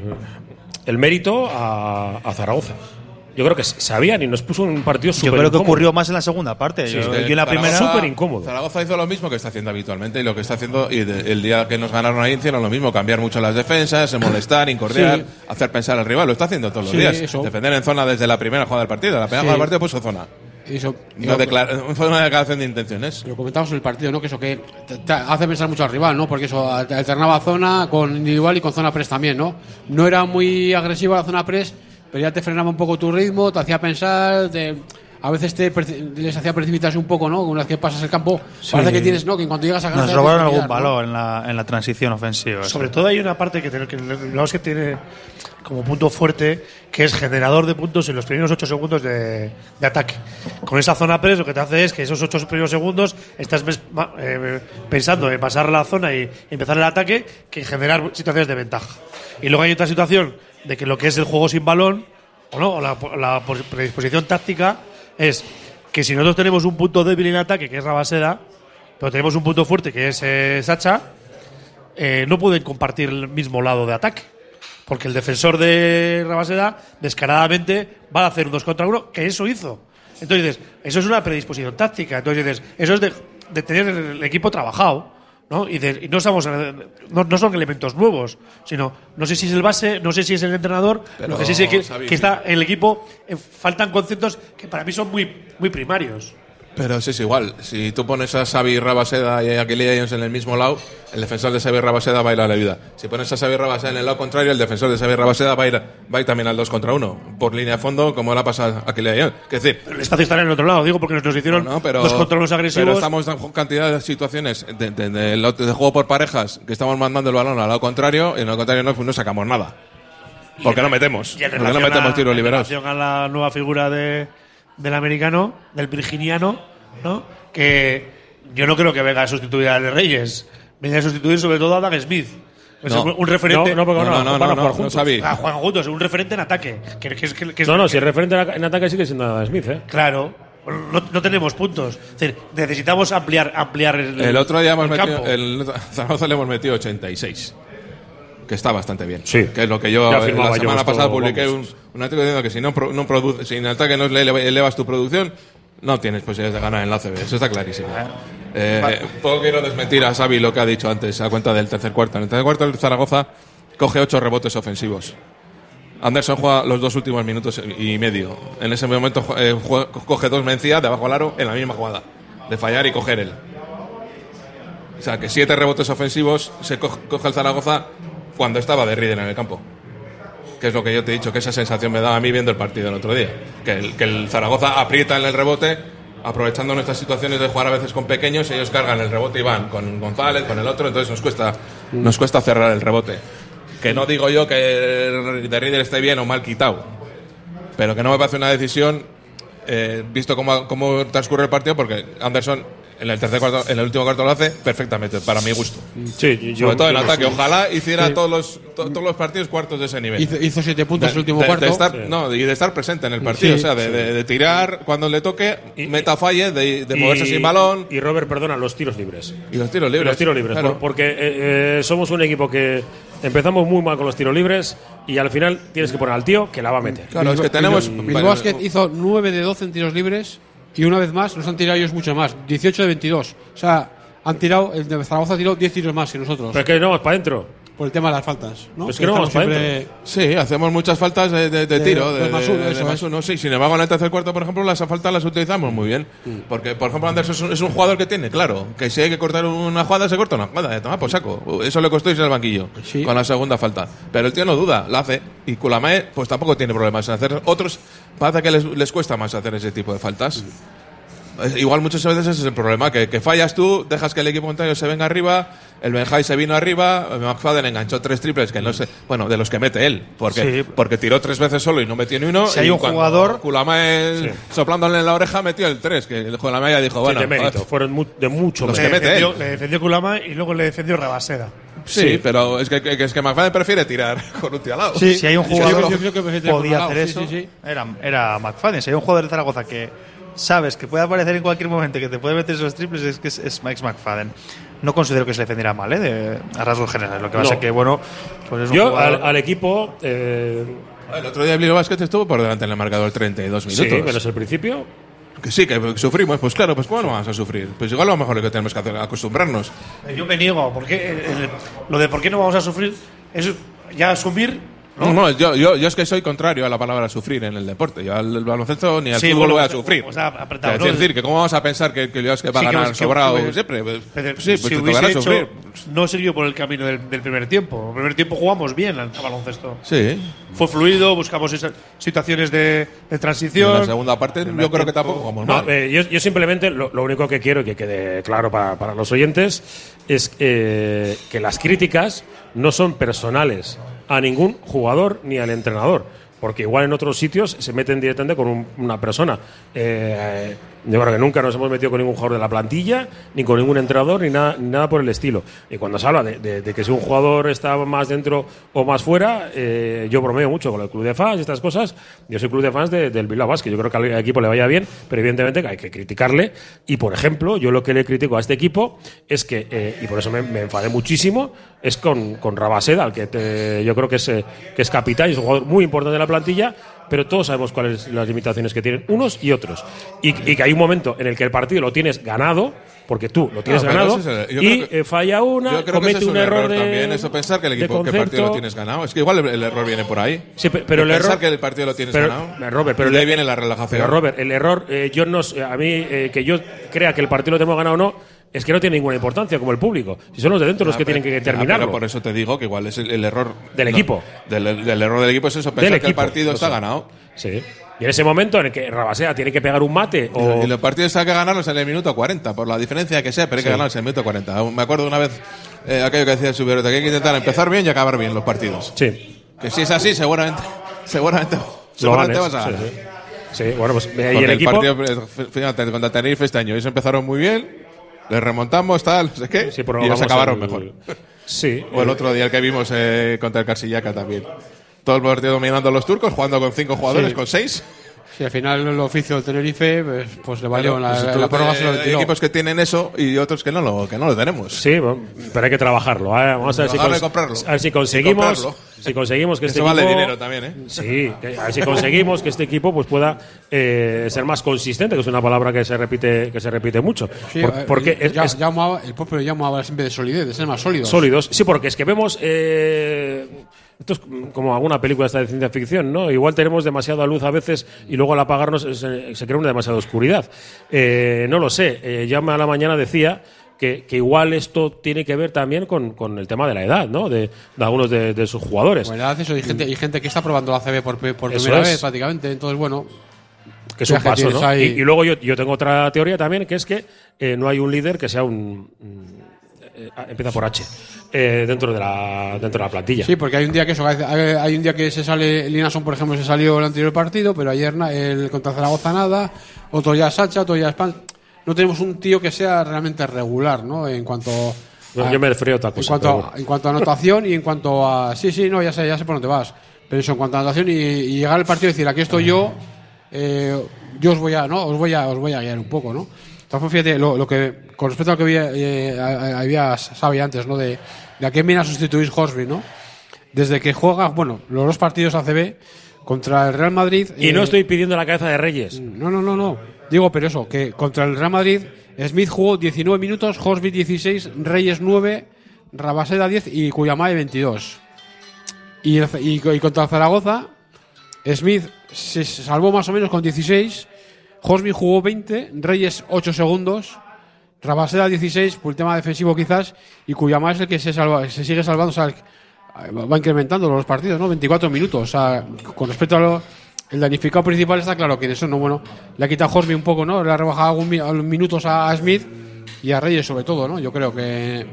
el mérito a, a Zaragoza. Yo creo que sabían y nos puso un partido Yo súper creo que incómodo. ocurrió más en la segunda parte. Sí, yo, yo en la Zaragoza- primera. súper incómodo. Zaragoza hizo lo mismo que está haciendo habitualmente y lo que está haciendo y de- el día que nos ganaron ahí hicieron lo mismo, cambiar mucho las defensas, molestar, incordiar, Sí. hacer pensar al rival, lo está haciendo todos los Sí, días. eso. Defender en zona desde la primera jugada del partido, la primera Sí. jugada del partido puso zona. Eso, No declara- fue una declaración de intenciones. Lo comentamos en el partido, ¿no? Que eso que te- te hace pensar mucho al rival, ¿no? Porque eso alternaba zona con individual y con zona press también, ¿no? No era muy agresiva la zona press, pero ya te frenaba un poco tu ritmo, te hacía pensar, te- a veces te les hacía precipitarse un poco, ¿no? Una vez que pasas el campo, parece que tienes, ¿no? Que en cuanto llegas a casa Nos robaron algún tirar, ¿no? balón en la, en la transición ofensiva. Sobre todo hay una parte que, tiene- que el que tiene como punto fuerte, que es generador de puntos en los primeros 8 segundos de, de ataque. Con esa zona press lo que te hace es que esos 8 primeros segundos estás mes- ma- eh, pensando en pasar la zona y empezar el ataque que en generar situaciones de ventaja. Y luego hay otra situación de que lo que es el juego sin balón, o no, o la, la predisposición táctica, es que si nosotros tenemos un punto débil en ataque, que es Rabaseda, pero tenemos un punto fuerte, que es eh, Sacha, eh, no pueden compartir el mismo lado de ataque. Porque el defensor de Rabaseda, descaradamente, va a hacer un 2 contra 1, que eso hizo. Entonces eso es una predisposición táctica. Entonces eso es de, de tener el equipo trabajado. ¿No? Y, de- y no, estamos, no, no son elementos nuevos, sino no sé si es el base, no sé si es el entrenador, Pero, lo que sí sé que, Xavi, que sí. está en el equipo, eh, faltan conceptos que para mí son muy, muy primarios. Pero sí es igual. Si tú pones a Xavi Rabaseda y a Kelly Jones en el mismo lado, el defensor de Xavi Rabaseda va a ir a la vida. Si pones a Xavi Rabaseda en el lado contrario, el defensor de Xavi Rabaseda va a ir, va a ir también al 2 contra 1, por línea de fondo, como le ha pasado a Kelly Jones. Es decir, El espacio está en el otro lado, digo, porque nos, nos hicieron no, pero, dos controles agresivos. pero estamos en cantidad de situaciones de, de- de de juego por parejas que estamos mandando el balón al lado contrario y en el contrario no, pues no sacamos nada. Porque no metemos. Porque no metemos a- tiros en relación a la nueva figura de, del americano, del virginiano, ¿no? que yo no creo que venga a sustituir a Ale Reyes. Venga a sustituir sobre todo a Dan Smith. No. un, referente. No, no, porque No, no, no, no, no. Ah, juegan juntos, un referente en ataque. Que, que es- que- No, no, si el referente en ataque sigue siendo Adam Smith, ¿eh? Claro. No, no tenemos puntos. Es decir, necesitamos ampliar, ampliar el, El otro día hemos el metido, campo. el <laughs> Zaragoza le hemos metido 86. Que está bastante bien. Sí. Que es lo que yo la yo semana esto, pasada publiqué un, un artículo diciendo que si no, no produce, si en ataque no le eleva- elevas tu producción, no tienes posibilidades de ganar en la CB. Eso está clarísimo. Eh, Poco quiero desmentir a Xavi lo que ha dicho antes a cuenta del tercer cuarto. En el tercer cuarto el Zaragoza coge ocho rebotes ofensivos. Anderson juega los dos últimos minutos y medio. En ese momento eh, jue- coge dos mencías de abajo al aro en la misma jugada. De fallar y coger él. O sea, que siete rebotes ofensivos se co- coge el Zaragoza cuando estaba de Rieder en el campo. Que es lo que yo te he dicho, que esa sensación me daba a mí viendo el partido el otro día. Que el, que el Zaragoza aprieta en el rebote aprovechando nuestras situaciones de jugar a veces con pequeños, ellos cargan el rebote y van con González, con el otro, entonces nos cuesta, nos cuesta cerrar el rebote. Que no digo yo que de Rieder esté bien o mal quitado, pero que no me parece una decisión, eh, visto cómo, cómo transcurre el partido, porque Anderson en el tercer cuarto, en el último cuarto lo hace perfectamente, para mi gusto. Sí, yo- Sobre todo en ataque. Ojalá hiciera Sí. todos, los, to- todos los partidos cuartos de ese nivel. Hizo, hizo siete puntos De- el último de- cuarto. de estar, Sí. No, y de estar presente en el partido. Sí, o sea, de, sí. de- de tirar cuando le toque, meta falle, de, de moverse Y- sin balón. Y Robert, perdona, los tiros libres. Y los tiros libres. Los tiros libres, Claro. por- porque eh, eh, somos un equipo que empezamos muy mal con los tiros libres y al final tienes que poner al tío que la va a meter. Claro, es que tenemos. Bilbao hizo 9 de 12 en tiros libres y una vez más nos han tirado ellos mucho más. 18 de 22. O sea, han tirado, el de Zaragoza tiró 10 tiros más que nosotros. Pero es que no vamos para adentro. Por el tema de las faltas. ¿no? Es que no vamos para siempre- Sí, hacemos muchas faltas de, de- de De tiro, de, más uno, de eso más uno, sí. Sin embargo, en el tercer cuarto, por ejemplo, las faltas las utilizamos muy bien. Porque, por ejemplo, Anderson es un, es un jugador que tiene, claro, que si hay que cortar una jugada, se corta una jugada. Toma por saco. Eso le costó irse al banquillo con la segunda falta. Pero el tío no duda, la hace. Y Kulamae, pues tampoco tiene problemas en hacer. Otros, parece que les, les cuesta más hacer ese tipo de faltas. Igual muchas veces ese es el problema, que, que fallas tú, dejas que el equipo contrario se venga arriba, el Benjai se vino arriba, McFadden enganchó tres triples que no sé, bueno, de los que mete él, porque, Sí. porque tiró tres veces solo y no metió ni uno. Si hay un jugador- Kulamae soplándole en la oreja metió el tres, que el Kulamae ya dijo, bueno, de mérito, fueron de mucho Los le, que mete defendió, él. le defendió Kulama y luego le defendió Rabaseda. Sí, pero es que, que- es que McFadden prefiere tirar <laughs> con un tío al lado. si hay un es que jugador yo que creo que podía hacer sí, eso, sí, sí. Era, era McFadden. Si hay un jugador de Zaragoza que sabes que puede aparecer en cualquier momento, que te puede meter esos triples, es que es, es Max McFadden. No considero que se defendiera mal, ¿eh? De, a rasgos generales. Lo que No. pasa que, bueno, pues es un Yo jugador- al, al equipo. eh, El otro día el Bilbao Basket estuvo por delante en el marcador 32 minutos. sí, pero es el principio. Que sí, que sufrimos, pues claro, pues ¿cómo no vamos a sufrir? Pues igual lo mejor que tenemos que hacer, acostumbrarnos. Yo me niego, porque eh, eh, lo de por qué no vamos a sufrir es ya asumir. No, no, yo, yo, yo es que soy contrario a la palabra sufrir en el deporte. Yo al baloncesto ni al Sí, fútbol bueno, voy a pues, sufrir. pues, apretado, es decir, que cómo vamos a pensar que, que el Basket va a que ganar hemos- que sobrado hubiese- siempre. Pues, Pero sí, pues si te tocará hecho, sufrir. no siguió por el camino del, del primer tiempo. El primer tiempo jugamos bien al baloncesto. Sí. Fue fluido, buscamos esas situaciones de, de transición. En la segunda parte yo creo que tampoco jugamos No, mal. eh, yo, yo simplemente lo, lo único que quiero y que quede claro para, para los oyentes es eh, que las críticas no son personales a ningún jugador ni al entrenador. Porque igual en otros sitios se meten directamente con un- una persona. Eh, yo creo que nunca nos hemos metido con ningún jugador de la plantilla, ni con ningún entrenador, ni nada, ni nada por el estilo. Y cuando se habla de, de- de que si un jugador está más dentro o más fuera, eh, yo bromeo mucho con el club de fans y estas cosas. Yo soy club de fans de- del Bilbao Basket. Yo creo que al equipo le vaya bien, pero evidentemente hay que criticarle. Y por ejemplo, yo lo que le critico a este equipo es que, eh, y por eso me, me enfadé muchísimo, es con, con Rabaseda, al que te- yo creo que es, eh, que es capitán y es un jugador muy importante de la plantilla, pero todos sabemos cuáles son las limitaciones que tienen unos y otros. Y, y que hay un momento en el que el partido lo tienes ganado, porque tú lo tienes No, pero ganado, es el- y que- eh, falla una, Yo creo que comete ese es un, error, de, también, eso pensar que el equipo, que partido concepto. lo tienes ganado. Es que igual el, el error viene por ahí. Sí, pe- pero De el pensar error que el partido lo tienes pero, ganado. eh, Robert, pero y de ahí el- viene la relajación. Pero Robert, el error, eh, yo no, a mí eh, que yo crea que el partido lo tenemos ganado o no, es que no tiene ninguna importancia como el público. Si son los de dentro los Ah, que pero- tienen que ah, terminarlo. pero por eso te digo que igual es el, el error Del no, equipo. Del, del error del equipo es eso, Del pensar que el partido está ganado. Sí. Y en ese momento en el que Rabasea tiene que pegar un mate o Y los partidos hay que ganarlos en el minuto 40, por la diferencia que sea, pero hay que Sí. ganarlos en el minuto 40. Me acuerdo una vez eh, aquello que decía el Subirote, que hay que intentar empezar bien y acabar bien los partidos. Sí. Que si es así, seguramente, <laughs> seguramente, seguramente ganes, vas a sí, ganar. sí. Sí, bueno, pues y el equipo partido, eh, fíjate, contra Tenerife este año, ellos empezaron muy bien, les remontamos, tal, no sé qué, Sí, y ellos acabaron el- mejor. <laughs> Sí. O el otro día el que vimos eh, contra el Carsillaca también. Todo el partido dominando a los turcos, jugando con cinco jugadores, Sí. con seis. Sí, al final el oficio del Tenerife pues, pues le valió Claro, la, pues la prórroga lo eh, retiró. equipos que tienen eso y otros que no lo, que no lo tenemos. Sí, bueno, pero hay que trabajarlo. ¿eh? Vamos a ver si, a ver si conseguimos, comprarlo. Si conseguimos que este Eso vale equipo, dinero también, ¿eh? Sí, que- a ver si conseguimos que este equipo pues pueda eh, ser más consistente, que es una palabra que se repite que se repite mucho. Sí, Por- eh, porque es, ya- es el propio habla siempre de solidez, de ser más sólidos. sólidos. Sí, porque es que vemos eh, esto es como alguna película esta de ciencia ficción, ¿no? Igual tenemos demasiada luz a veces y luego al apagarnos se, se crea una demasiada oscuridad. Eh, no lo sé. Eh, Jaume a la mañana decía que, que igual esto tiene que ver también con, con el tema de la edad, ¿no? De, de algunos de, de sus jugadores. Bueno, eso, hay gente, hay gente que está probando la CB por, por primera es. vez prácticamente, entonces bueno. que es un paso, ¿no? ahí- Y, y luego yo, yo tengo otra teoría también, que es que eh, no hay un líder que sea un. mm, eh, empieza por H. eh, dentro, de la, dentro de la plantilla. Sí, porque hay un día que eso, hay, hay un día que se sale, Linason, por ejemplo, se salió el anterior partido, pero ayer el contra Zaragoza nada, otro ya Sacha, otro ya Span. No tenemos un tío que sea realmente regular, ¿no? En cuanto No, a- yo me refería a otra en cuanto, a, en cuanto a anotación y en cuanto a sí, sí, no, ya sé, ya sé por dónde vas. Pero eso en cuanto a anotación y, y llegar al partido y decir aquí estoy yo, eh, yo os voy a, no, os voy a, os voy a guiar un poco, ¿no? Entonces, fíjate, lo, lo que con respecto a lo que había, eh, había sabía antes, ¿no? De, de a quién viene a sustituir Horsby, ¿no? Desde que juega, bueno, los dos partidos ACB contra el Real Madrid. Y eh, no estoy pidiendo la cabeza de Reyes. no, no, no, no. Digo, pero eso, que contra el Real Madrid, Smith jugó 19 minutos, Horsby 16, Reyes 9, Rabaseda 10 y Cuyamae 22. Y, el- y, y contra Zaragoza, Smith se salvó más o menos con 16, Horsby jugó 20, Reyes 8 segundos, Rabaseda 16 por el tema defensivo quizás, y Cuyamae es el que se, salva, se sigue salvando, o sea, va incrementando los partidos, ¿no? 24 minutos, o sea, con respecto a lo, el danificado principal está claro que en eso no, bueno, le ha quitado Horsby un poco, ¿no? Le ha rebajado algunos minutos a, a Smith y a Reyes sobre todo, ¿no? Yo creo que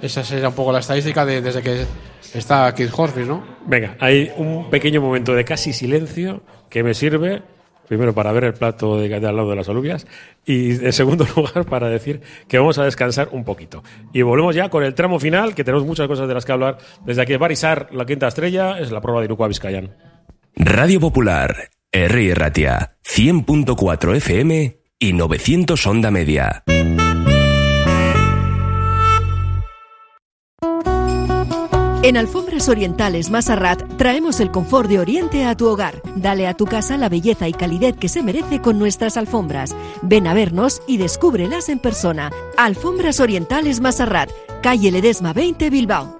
esa sería un poco la estadística de, desde que está Keith Horsby, ¿no? Venga, hay un pequeño momento de casi silencio que me sirve, primero para ver el plato de, de al lado de las alubias y en segundo <laughs> lugar para decir que vamos a descansar un poquito. Y volvemos ya con el tramo final, que tenemos muchas cosas de las que hablar. Desde aquí, Barisar, la quinta estrella, es la prueba de Iruko a Vizcayan. Radio Popular, R. Ratia, 100.4 FM y 900 Onda Media. En Alfombras Orientales Masarrat traemos el confort de Oriente a tu hogar. Dale a tu casa la belleza y calidez que se merece con nuestras alfombras. Ven a vernos y descúbrelas en persona. Alfombras Orientales Masarrat, calle Ledesma 20 Bilbao.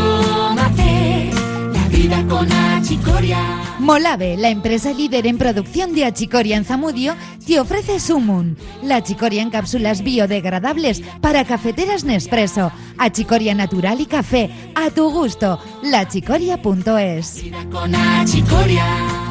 Con achicoria. Molave, la empresa líder en producción de achicoria en Zamudio, te ofrece Sumun, la achicoria en cápsulas biodegradables para cafeteras Nespresso, achicoria natural y café, a tu gusto, lachicoria.es. Con achicoria.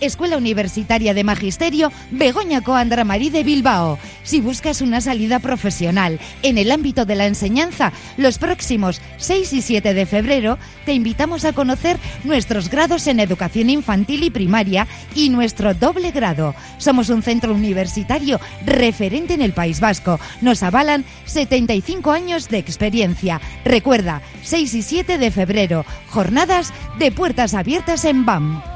Escuela Universitaria de Magisterio Begoña Coandra Marí de Bilbao. Si buscas una salida profesional en el ámbito de la enseñanza, los próximos 6 y 7 de febrero te invitamos a conocer nuestros grados en educación infantil y primaria y nuestro doble grado. Somos un centro universitario referente en el País Vasco. Nos avalan 75 años de experiencia. Recuerda, 6 y 7 de febrero, jornadas de puertas abiertas en BAM.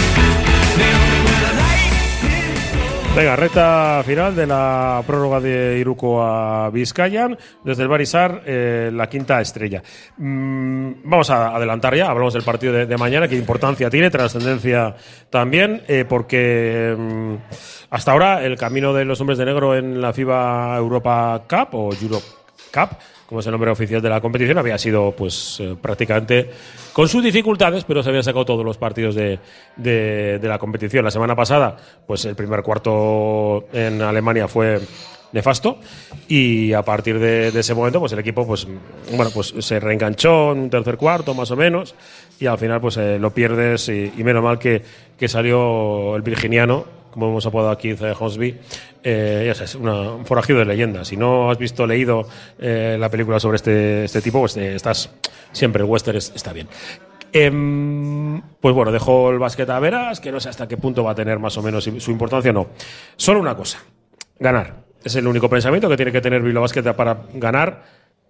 Venga, recta final de la prórroga de Iruko a Vizcayan. Desde el Barisar, eh, la quinta estrella. Mm, vamos a adelantar ya, hablamos del partido de, mañana, qué importancia tiene, trascendencia también, eh, porque mm, hasta ahora el camino de los hombres de negro en la FIBA Europa Cup o Europe Cup, como es el nombre oficial de la competición, había sido pues eh, prácticamente con sus dificultades, pero se habían sacado todos los partidos de, de- la competición. La semana pasada, pues el primer cuarto en Alemania fue nefasto y a partir de, de ese momento pues el equipo pues bueno pues se reenganchó en un tercer cuarto más o menos y al final pues eh, lo pierdes y, y menos mal que, que salió el virginiano como hemos apodado aquí Zaya Hosby eh, ya sabes, una- un forajido de leyenda si no has visto leído eh, la película sobre este, este tipo pues eh, estás siempre el western es- está bien Em, pues bueno, dejo el básquet a veras, que no sé hasta qué punto va a tener más o menos su importancia no. Solo una cosa, ganar. Es el único pensamiento que tiene que tener Bilbao Basket para ganar,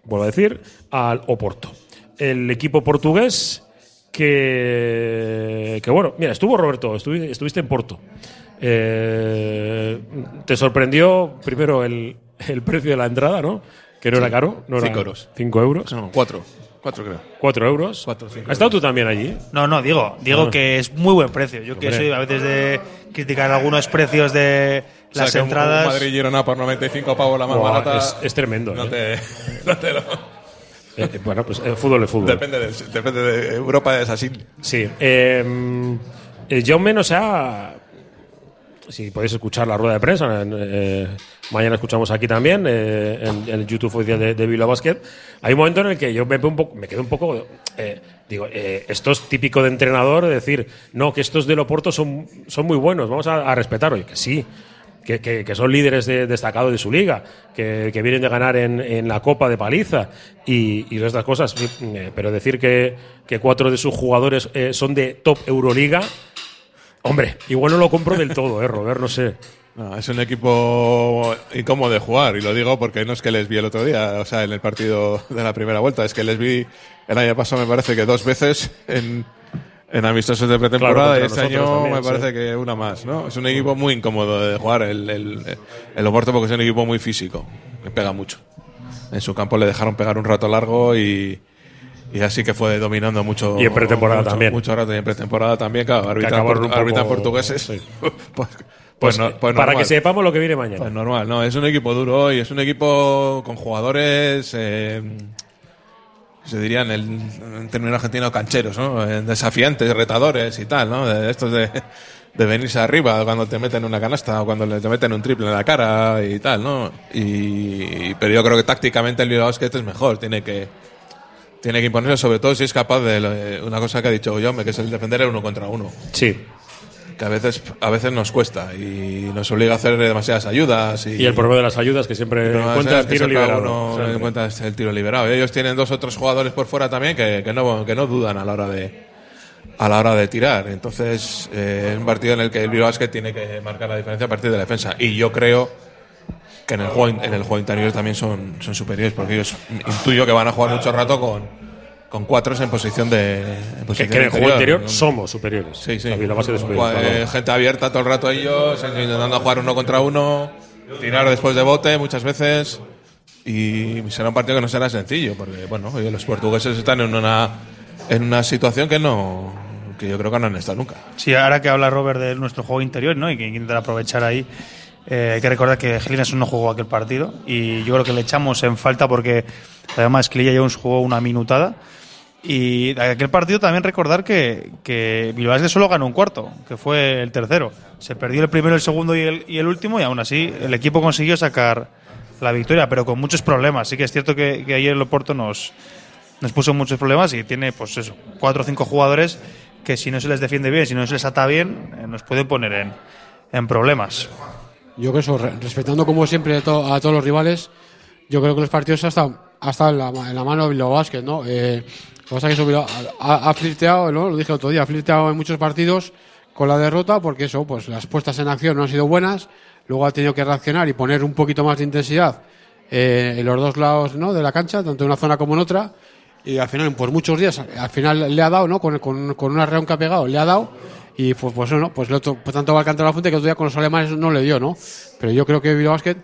vuelvo a decir, al Oporto. El equipo portugués que, que bueno, mira, estuvo Roberto, estuvi- estuviste en Porto. Eh, te sorprendió primero el, el precio de la entrada, ¿no? Que no Sí, era caro. No era cinco euros. Cinco euros. No, cuatro. Cuatro creo. Cuatro euros. Cuatro, cinco ¿Has estado tú también allí? No, no, digo, digo Ah. que es muy buen precio. Yo que soy a veces de criticar algunos precios de O sea, las que un- entradas. Un Madrid Girona por 95 pavos la más barata. es- es tremendo, No ¿eh? te, <laughs> no te lo- Eh, bueno, pues el fútbol es fútbol. Depende, del- depende de Europa, es así. Sí. Eh, Jaume nos ha. Si podéis escuchar la rueda de prensa, en, eh, mañana escuchamos aquí también, eh, en, en YouTube oficial de, de Bilbao Basket. Hay un momento en el que yo me, un poco, me quedo un poco. eh, digo, eh, esto es típico de entrenador, decir, no, que estos del Oporto son, son muy buenos, vamos a, a respetar. Oye, que sí, que, que- son líderes de- destacados de su liga, que, que vienen de ganar en, en la Copa de Paliza y, y estas cosas. eh, pero decir que, que cuatro de sus jugadores eh, son de top Euroliga, hombre, igual no lo compro del todo, ¿eh, Robert? No sé. No, es un equipo incómodo de jugar, y lo digo porque no es que les vi el otro día, o sea, en el partido de la primera vuelta, es que les vi el año pasado, me parece que dos veces en, en amistosos de pretemporada, Claro, y este año también, me parece sí. que una más, ¿no? Es un equipo muy incómodo de jugar, el, el, el Oporto, porque es un equipo muy físico, que pega mucho. En su campo le dejaron pegar un rato largo y. Y así que fue dominando mucho. Y en pretemporada mucho- también. Mucho rato y en pretemporada también, claro. Arbitran, portu- arbitran portugueses. sí. <laughs> pues, Pues, pues no- pues para que sepamos lo que viene mañana. Pues normal, no, es un equipo duro y es un equipo con jugadores, eh, se dirían el, en términos argentinos cancheros, ¿no? Eh, Desafiantes, retadores y tal, ¿no? De estos de, de venirse arriba cuando te meten una canasta o cuando le- te meten un triple en la cara y tal, ¿no? Y, pero yo creo que tácticamente el Bilbao Basket es mejor, tiene que tiene que imponerse sobre todo si es capaz de eh, una cosa que ha dicho Jaume, que es el defender el uno contra uno Sí. que a veces a veces nos cuesta y nos obliga a hacer demasiadas ayudas y, Y el problema de las ayudas que siempre el problema encuentra es el tiro liberado. uno siempre. encuentra este- el tiro liberado ellos tienen dos otros jugadores por fuera también que, que no que no dudan a la hora de a la hora de tirar entonces eh, es un partido en el que el Bilbao tiene que marcar la diferencia a partir de la defensa y yo creo que en el juego en el juego interior también son, son superiores porque ellos intuyo que van a jugar mucho rato con con cuatro en posición de en Que, posición que en el juego interior ¿no? somos superiores. Sí, sí. La eh, gente abierta todo el rato ellos, intentando jugar uno contra uno, tirar después de bote muchas veces. Y será un partido que no será sencillo, porque bueno, los portugueses están en una, en una situación que no que yo creo que no han estado nunca. Sí, ahora que habla Robert de nuestro juego interior, ¿no? Y que intentar aprovechar ahí. Eh, hay que recordar que Gelinas no jugó aquel partido y yo creo que le echamos en falta porque además Esquililla Jones jugó una minutada. Y aquel partido también recordar que, que Bilbao solo ganó un cuarto, que fue el tercero. Se perdió el primero, el segundo y el, y el último, y aún así el equipo consiguió sacar la victoria, pero con muchos problemas. Sí que es cierto que, que ayer el Oporto nos, nos puso muchos problemas y tiene, pues eso, cuatro o cinco jugadores que si no se les defiende bien, si no se les ata bien, eh, nos pueden poner en, en problemas. Yo creo eso, re- respetando como siempre a, to- a todos los rivales, yo creo que los partidos hasta hasta en la, en la mano de Bilbao Basket, ¿no? Eh, lo que pasa es que eso ha, ha flirteado, ¿no? Lo dije el otro día, ha flirteado en muchos partidos con la derrota porque eso, pues las puestas en acción no han sido buenas, luego ha tenido que reaccionar y poner un poquito más de intensidad eh, en los dos lados, ¿no? De la cancha, tanto en una zona como en otra. Y al final, pues muchos días, al final le ha dado, ¿no? Con, con, con una reón que ha pegado, le ha dado. Y pues, pues no, pues, el otro, pues tanto va al canto de la fuente que otro día con los alemanes no le dio, ¿no? Pero yo creo que Bilbao Basket,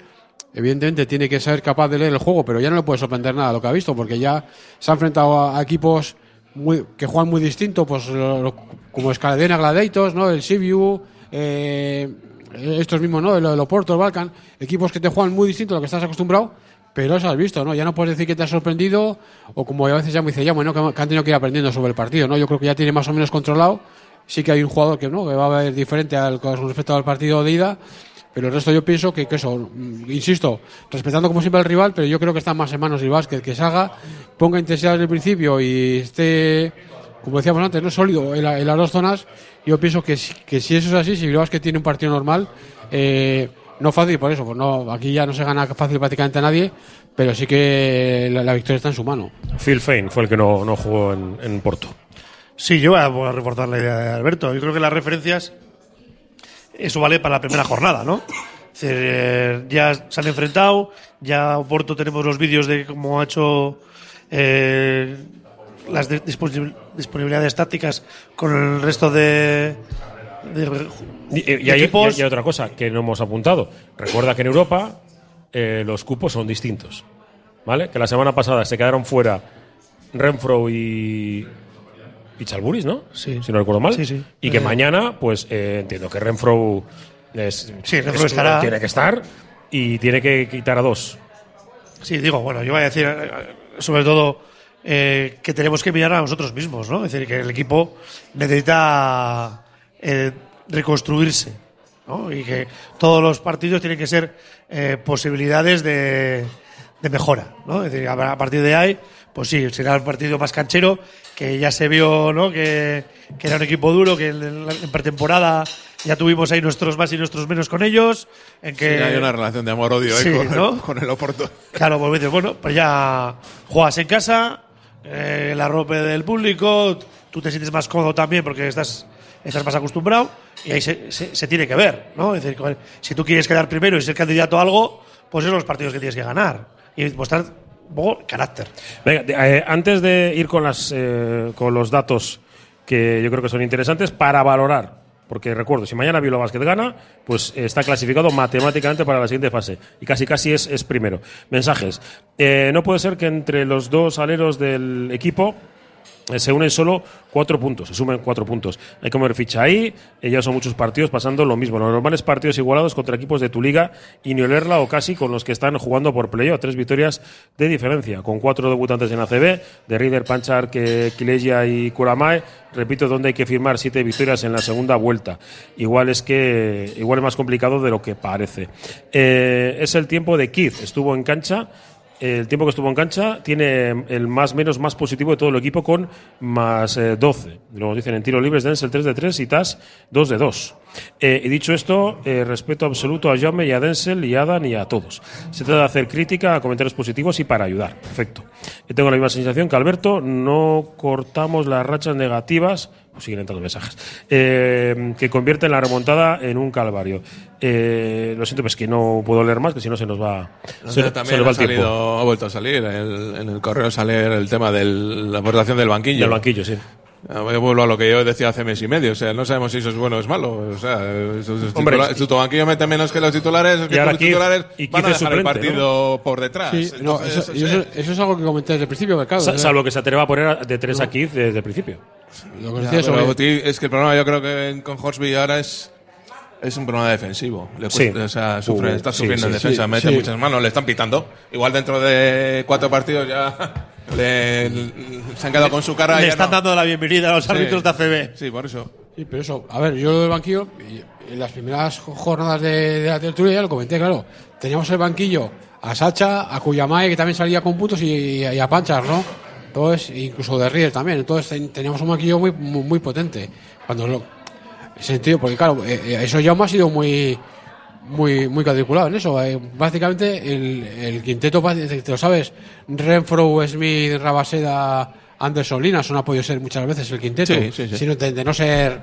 evidentemente, tiene que ser capaz de leer el juego, pero ya no le puede sorprender nada lo que ha visto, porque ya se ha enfrentado a, a equipos muy, que juegan muy distinto, pues lo- como Escaladena Gladiators, ¿no? El Sibiu, eh, estos mismos, ¿no? El, el Oporto, el Balkan, equipos que te juegan muy distinto a lo que estás acostumbrado, pero eso has visto, ¿no? Ya no puedes decir que te ha sorprendido, o como a veces ya me dice, ya, bueno, que han tenido que ir aprendiendo sobre el partido, ¿no? Yo creo que ya tiene más o menos controlado. Sí que hay un jugador que no, que va a ver diferente al, con respecto al partido de ida, pero el resto yo pienso que, que eso, mm, insisto, respetando como siempre al rival, pero yo creo que está más en manos del básquet, que salga, ponga intensidad desde el principio y esté, como decíamos antes, no sólido en, la- en las dos zonas. Yo pienso que, que si eso es así, si el tiene un partido normal, eh, no fácil por eso, pues no, aquí ya no se gana fácil prácticamente a nadie, pero sí que la, la victoria está en su mano. Phil Fein fue el que no, no jugó en, en Porto. Sí, yo voy a, reforzar la idea de Alberto. Yo creo que las referencias, eso vale para la primera jornada, ¿no? Es decir, eh, ya se han enfrentado, ya Porto tenemos los vídeos de cómo ha hecho eh, las de- disponibil- disponibilidades tácticas con el resto de, de Y, hay, y hay otra cosa que no hemos apuntado. Recuerda que en Europa eh, los cupos son distintos. ¿Vale? Que la semana pasada se quedaron fuera Renfro y. y Chalburis, ¿no? Sí. Si no recuerdo mal. Sí, sí. Y que Eh. mañana, pues eh, entiendo que Renfro. Es, Sí, Renfro es- estará. Tiene que estar y tiene que quitar a dos. Sí, digo, bueno, yo voy a decir, eh, sobre todo, eh, que tenemos que mirar a nosotros mismos, ¿no? Es decir, que el equipo necesita eh, reconstruirse, ¿no? Y que todos los partidos tienen que ser eh, posibilidades de, de mejora, ¿no? Es decir, a partir de ahí, pues sí, será el partido más canchero, que ya se vio, ¿no? Que, que era un equipo duro, que en, pretemporada ya tuvimos ahí nuestros más y nuestros menos con ellos, en que Sí, hay una relación de amor-odio Sí, con, ¿no? <laughs> con el Oporto. Claro, pues dices, bueno, pues ya juegas en casa, eh, la ropa del público, tú te sientes más cómodo también porque estás, estás más acostumbrado y ahí se, se- se tiene que ver, ¿no? Es decir, si tú quieres quedar primero y ser candidato a algo, pues esos son los partidos que tienes que ganar y mostrar carácter. Venga, eh, antes de ir con, las, eh, con los datos que yo creo que son interesantes para valorar, porque recuerdo, si mañana Bilbao Basket gana, pues está clasificado matemáticamente para la siguiente fase y casi casi es, es primero. Mensajes. Eh, no puede ser que entre los dos aleros del equipo se unen solo cuatro puntos, se sumen cuatro puntos. Hay que mover ficha ahí, eh, ya son muchos partidos pasando lo mismo. Los normales partidos igualados contra equipos de tu liga y ni olerla o casi con los que están jugando por playoff. Tres victorias de diferencia, con cuatro debutantes en ACB, de Rieder, Panchar, Kilesia y Kuramae. Repito, donde hay que firmar siete victorias en la segunda vuelta. Igual es que igual es más complicado de lo que parece. Eh, es el tiempo de Keith, estuvo en cancha el tiempo que estuvo en cancha tiene el más menos más positivo de todo el equipo con más eh, 12. Luego dicen en tiro libres Denzel 3 de 3 y Tas 2 de 2. Eh, y dicho esto, eh, respeto absoluto a Jaume y a Denzel y a Adam y a todos. Se trata de hacer crítica a comentarios positivos y para ayudar. Perfecto. Yo tengo la misma sensación que Alberto. No cortamos las rachas negativas. Pues siguen entrando mensajes. eh, que convierten la remontada en un calvario. Eh, lo siento, pues que no puedo leer más, que si no se nos va, se, se también nos va ha, el tiempo. salido, ha vuelto a salir el- en el correo sale el tema de la aportación del banquillo. Del banquillo, sí. Ah, vuelvo a lo que yo decía hace mes y medio. O sea, no sabemos si eso es bueno o es malo. O sea, sus Hombre, titula- si tu banquillo mete menos que los titulares, es que Y ahora los Keith- titulares y van a dejar el suplente, partido por detrás. Sí, no, Entonces, eso, o y sea, eso, eso es algo que comenté desde el principio, claro, Sa- desde- Salvo que se atreva a poner de 3 a 15 desde el principio. lo que ya, decía pero, sobre- es que el problema yo creo que con Horsby ahora es es un problema defensivo. Le Sí. cuesta- o sea, sufre, Uh, está sí, sufriendo sí, en defensa, sí, mete sí. muchas manos, le están pitando. Igual dentro de cuatro partidos ya <laughs> le- le- se han quedado con su cara. y Le ya están no. dando la bienvenida a los Sí. árbitros de ACB. Sí, por eso. Sí, pero eso, a ver, yo lo del banquillo, y- en las primeras jo- jornadas de, de la tertulia ya lo comenté, claro. Teníamos el banquillo a Sacha, a Cuyamae, que también salía con puntos, y, y a Panchar, ¿no? Entonces, incluso de River también. Entonces ten- teníamos un banquillo muy, muy, muy potente. Cuando lo, en ese sentido, porque claro, eh, eh, eso ya me ha sido muy muy muy calculado en eso. Eh, básicamente el, el quinteto, te lo sabes, Renfro, Smith, Rabaseda, Anderson, Lina, son apoyos ser muchas veces el quinteto. Sí, sí, sí. Sino de, de no ser,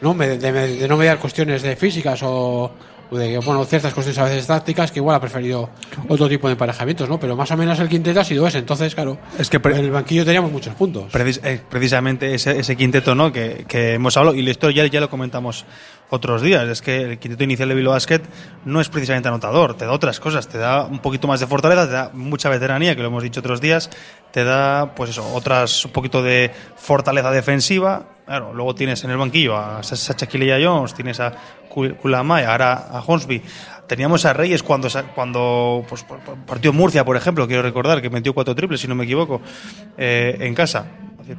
no, de, de- de no mediar cuestiones de físicas o o de bueno ciertas cuestiones a veces tácticas que igual ha preferido otro tipo de emparejamientos, ¿no? Pero más o menos el quinteto ha sido ese. Entonces, claro, Es que en el banquillo teníamos muchos puntos. Precis- eh, precisamente ese, ese quinteto ¿no? que, que hemos hablado, y esto ya, ya lo comentamos otros días, es que el quinteto inicial de Bilbao Basket no es precisamente anotador, te da otras cosas, te da un poquito más de fortaleza, te da mucha veteranía, que lo hemos dicho otros días, te da, pues eso, otras, un poquito de fortaleza defensiva. Claro, luego tienes en el banquillo a Sa- Sacha Killeya Jones, tienes a Kul- Kulamay, ahora a Hornsby. Teníamos a Reyes cuando, cuando pues, partió Murcia, por ejemplo, quiero recordar, que metió cuatro triples, si no me equivoco, eh, en casa.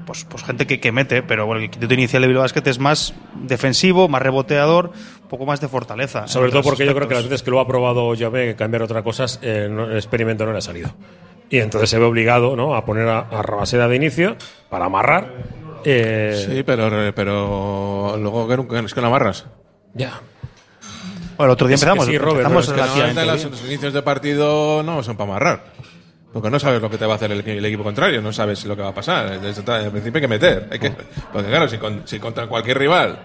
Pues, pues gente que, que mete, pero bueno, el quinteto inicial de Bilbao Basket es más defensivo, más reboteador, un poco más de fortaleza. Sobre en todo porque yo creo que las veces que lo ha probado Javé cambiar otras cosas, eh, no- el experimento no le ha salido. Y entonces se ve obligado ¿no? a poner a, a Rabaseda de inicio para amarrar. eh, Sí, pero, pero luego que nunca- es que no amarras. Ya. Bueno, el otro día Es que empezamos, sí, Robert, empezamos es que los, los inicios de partido no son para amarrar. Porque no sabes lo que te va a hacer el, el equipo contrario, no sabes lo que va a pasar. El principio hay que meter. Hay que, porque claro, si, con- si contra cualquier rival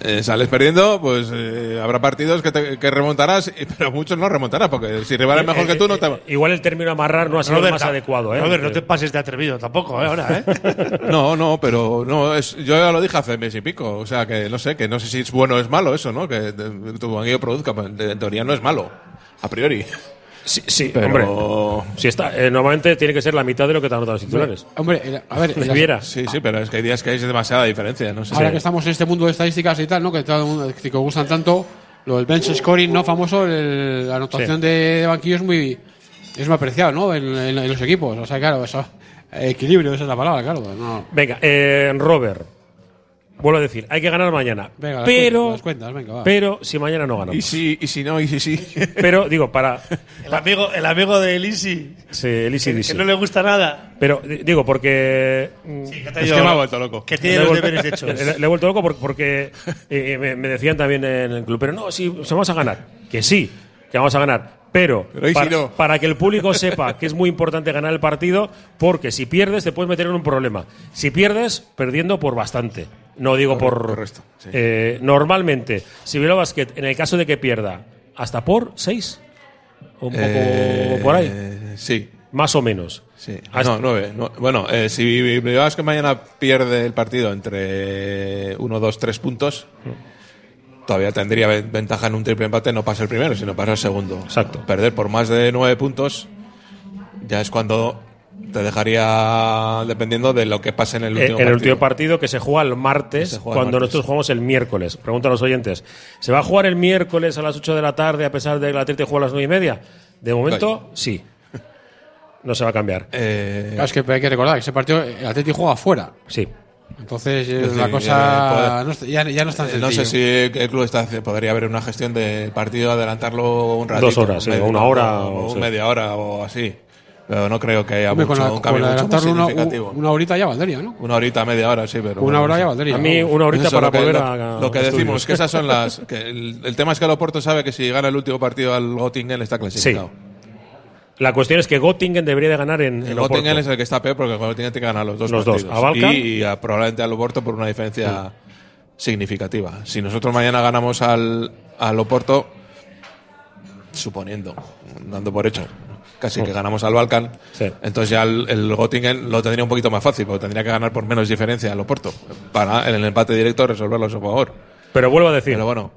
eh, sales perdiendo, pues eh, habrá partidos que, te- que remontarás, y- pero muchos no remontarás, porque si el rival es mejor que tú, no te va. Igual el término amarrar no ha sido Robert, más adecuado. ¿eh? Robert, no te pases de atrevido tampoco, ¿eh? Ahora, ¿eh? <laughs> No, no, pero no es, yo ya lo dije hace mes y pico. O sea, que no sé, que no sé si es bueno o es malo eso, ¿no? Que de- tu banquillo produzca. pues, En teoría no es malo, a priori. Sí, sí, Pero- hombre. Si está, eh, normalmente tiene que ser la mitad de lo que te anotan los titulares. Hombre, a ver, <laughs> el- Viera. Sí, sí, pero es que hay días que hay demasiada diferencia. No sé ahora si- que estamos en este mundo de estadísticas y tal, ¿no? Que todo el mundo que os gustan tanto, lo del bench scoring, ¿no? Famoso, el- la anotación Sí. de, de banquillo es muy es muy apreciado, ¿no? En, en- en los equipos. O sea, claro, eso equilibrio, esa es la palabra, claro. No. Venga, eh, Robert. Vuelvo a decir, hay que ganar mañana. Venga, las pero, cuentas, las cuentas, venga, va. pero si mañana no Y ganamos. si, y si no, y si sí. <laughs> Pero digo, para. El amigo, el amigo de Lisi, Sí, el easy que, dice. que no le gusta nada. Pero di- digo, porque. mm, que te ha Es ido- que me ha vuelto loco. Que tiene los deberes <laughs> hechos. Le, le he vuelto loco por- porque, eh, me, me decían también en el club, pero no, sí, se vamos a ganar. Que sí, que vamos a ganar. Pero, Pero ¿y si para, no? para que el público sepa que es muy importante ganar el partido, porque si pierdes te puedes meter en un problema. Si pierdes, perdiendo por bastante. No digo por. correcto, sí. eh, normalmente, si Bilbao Basket, en el caso de que pierda, hasta por seis. Un poco Eh, por ahí. Sí. Más o menos. Sí. Hasta- No, nueve. no- bueno, eh, si Bilbao que mañana pierde el partido entre uno, dos, tres puntos, todavía tendría ve- ventaja en un triple empate, no pasa el primero, sino pasa el segundo. Exacto. Perder por más de nueve puntos ya es cuando te dejaría dependiendo de lo que pase en el Eh, último en el partido. último partido que se juega el martes, el cuando martes. nosotros jugamos el miércoles. Preguntan los oyentes. ¿Se va a jugar el miércoles a las 8 de la tarde a pesar de que la Atlético juega a las 9 y media? De momento, sí. No se va a cambiar. <laughs> Eh, Claro, es que hay que recordar que ese partido el Atlético juega afuera. Sí. Entonces Es es la cosa ya no está- ya, ya no es tan Eh. No sé si el club está, podría haber una gestión del partido, adelantarlo un ratito. Dos horas, sí, media- o una hora, O, o sí. media hora o así. Pero no creo que haya Hombre, mucho, con, la- un con cambio mucho más adelantarlo una, significativo. una horita ya valdría, ¿no? Una horita, media hora, sí, pero. Una bueno, hora ya valdría. A mí una horita Eso, para lo que, volver lo- a. Lo que decimos, que esas son las. <laughs> Que el, el tema es que el Oporto sabe que si gana el último partido al Göttingen está clasificado. La cuestión es que Göttingen debería de ganar en, en El Oporto. Göttingen es el que está peor porque el Göttingen tiene que ganar los dos Los dos. partidos. A Valkan. Y, a- probablemente al Oporto por una diferencia significativa. Si nosotros mañana ganamos al, al Oporto, suponiendo, dando por hecho, casi que ganamos al Balkan, Sí. entonces ya el, el Göttingen lo tendría un poquito más fácil, porque tendría que ganar por menos diferencia al Oporto, para en el empate directo resolverlo a su favor. Pero vuelvo a decir Pero bueno,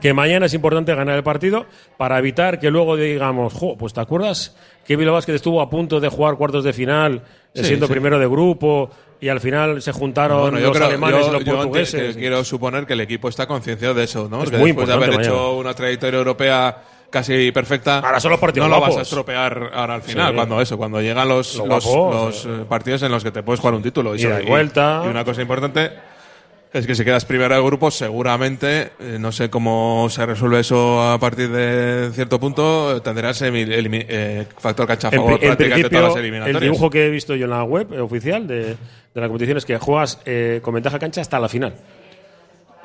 que mañana es importante ganar el partido para evitar que luego digamos, jo, pues te acuerdas que Bilbao Basket estuvo a punto de jugar cuartos de final, eh, Sí, siendo sí. primero de grupo y al final se juntaron Bueno, los creo- alemanes yo- y los yo portugueses. enti- que quiero suponer que el equipo está concienciado de eso, ¿no? Es que muy después de haber hecho una trayectoria europea casi perfecta, Ahora son los partidos no lo vas a estropear ahora al final, Sí. cuando eso, cuando llegan los, Lo los, sí. eh, partidos en los que te puedes jugar un título. Ida y vuelta. Y una cosa importante, Es que si quedas primero de grupo, seguramente, eh, no sé cómo se resuelve eso a partir de cierto punto, tendrás el, eh, factor cancha a En, favor en prácticamente principio, todas las el eliminatorias. dibujo que he visto yo en la web eh, oficial de, de la competición es que juegas eh, con ventaja cancha hasta la final.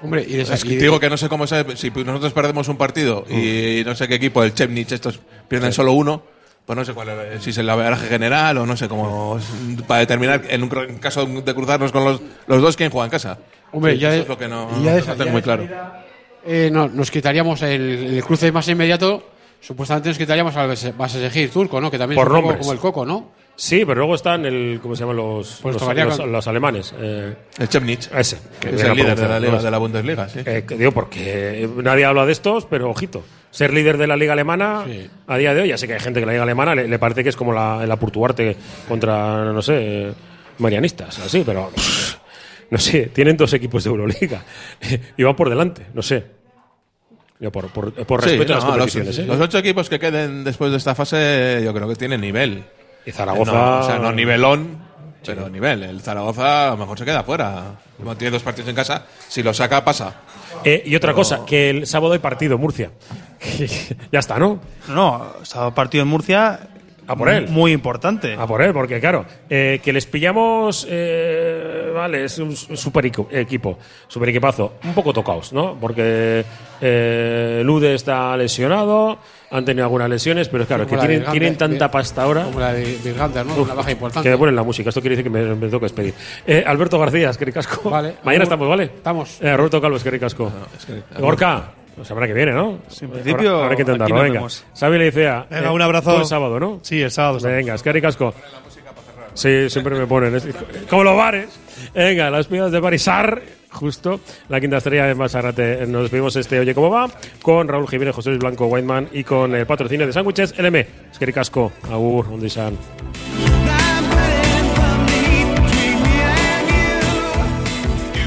Hombre, y, Es que digo que no sé cómo se, si nosotros perdemos un partido y no sé qué equipo, el Chemnitz, estos pierden solo uno, pues no sé cuál es, si es el averaje general o no sé cómo, para determinar en un en caso de cruzarnos con los, los dos quién juega en casa. Hombre, Sí, ya eso es lo que no, ya tengo muy claro. Eh, no, nos quitaríamos el, el cruce más inmediato. Supuestamente nos quitaríamos al Basesegir turco, ¿no? Que también Por es un poco nombres. como el coco, ¿no? Sí, pero luego están el, ¿cómo se llaman los, Pues los, los- con- los alemanes? Eh, El Chemnitz. ese. Que es a el líder de la, liga, ¿no? de la Bundesliga, sí. Eh, que digo, porque nadie habla de estos, pero ojito. Ser líder de la liga alemana a día de hoy, ya sé que hay gente que la liga alemana le, le parece que es como la, la Portuarte contra, no sé, marianistas, así, pero pff, no sé, tienen dos equipos de Euroliga <laughs> y van por delante, no sé. Yo por, por, por Sí, respeto a no, las los, competiciones, ¿eh? los ocho equipos que queden después de esta fase, yo creo que tienen nivel. Y Zaragoza- No, o sea, no nivelón, pero nivel. El Zaragoza a lo mejor se queda fuera. Como tiene dos partidos en casa, si lo saca, pasa. Eh, y otra cosa, que el sábado hay partido, Murcia. <laughs> ya está, ¿no? No, estaba partido en Murcia. A por él. Muy importante. A por él, porque claro, eh, que les pillamos, eh, vale, es un su- super equipo, super equipazo, un poco tocaos, ¿no? Porque eh, Lude está lesionado, han tenido algunas lesiones, pero claro, es que Como la tienen, de tienen tanta de- pasta ahora. Como la de Virgander, ¿no? Uf, Una baja importante. Que me ponen la música, esto quiere decir que me, me tengo que despedir. Eh, Alberto García, es que ricasco. Vale. Mañana estamos, ¿vale? Estamos. Eh, Roberto Calvo, es que ricasco. Gorka, la semana que viene, ¿no? en principio, Habrá, habrá que aquí intentarlo, nos venga. vemos. Xavi Leicea. Venga, un abrazo. el sábado, ¿no? Sí, el sábado. Venga, es que ricasco. Sí, siempre me ponen. como los bares. Venga, las piedras de Barisar, justo. La quinta estrella de Masarrate. Nos despedimos este Oye Cómo Va con Raúl Jiménez, José Luis Blanco, Whiteman y con el patrocinio de sándwiches LM. Es que ricasco. Agur, un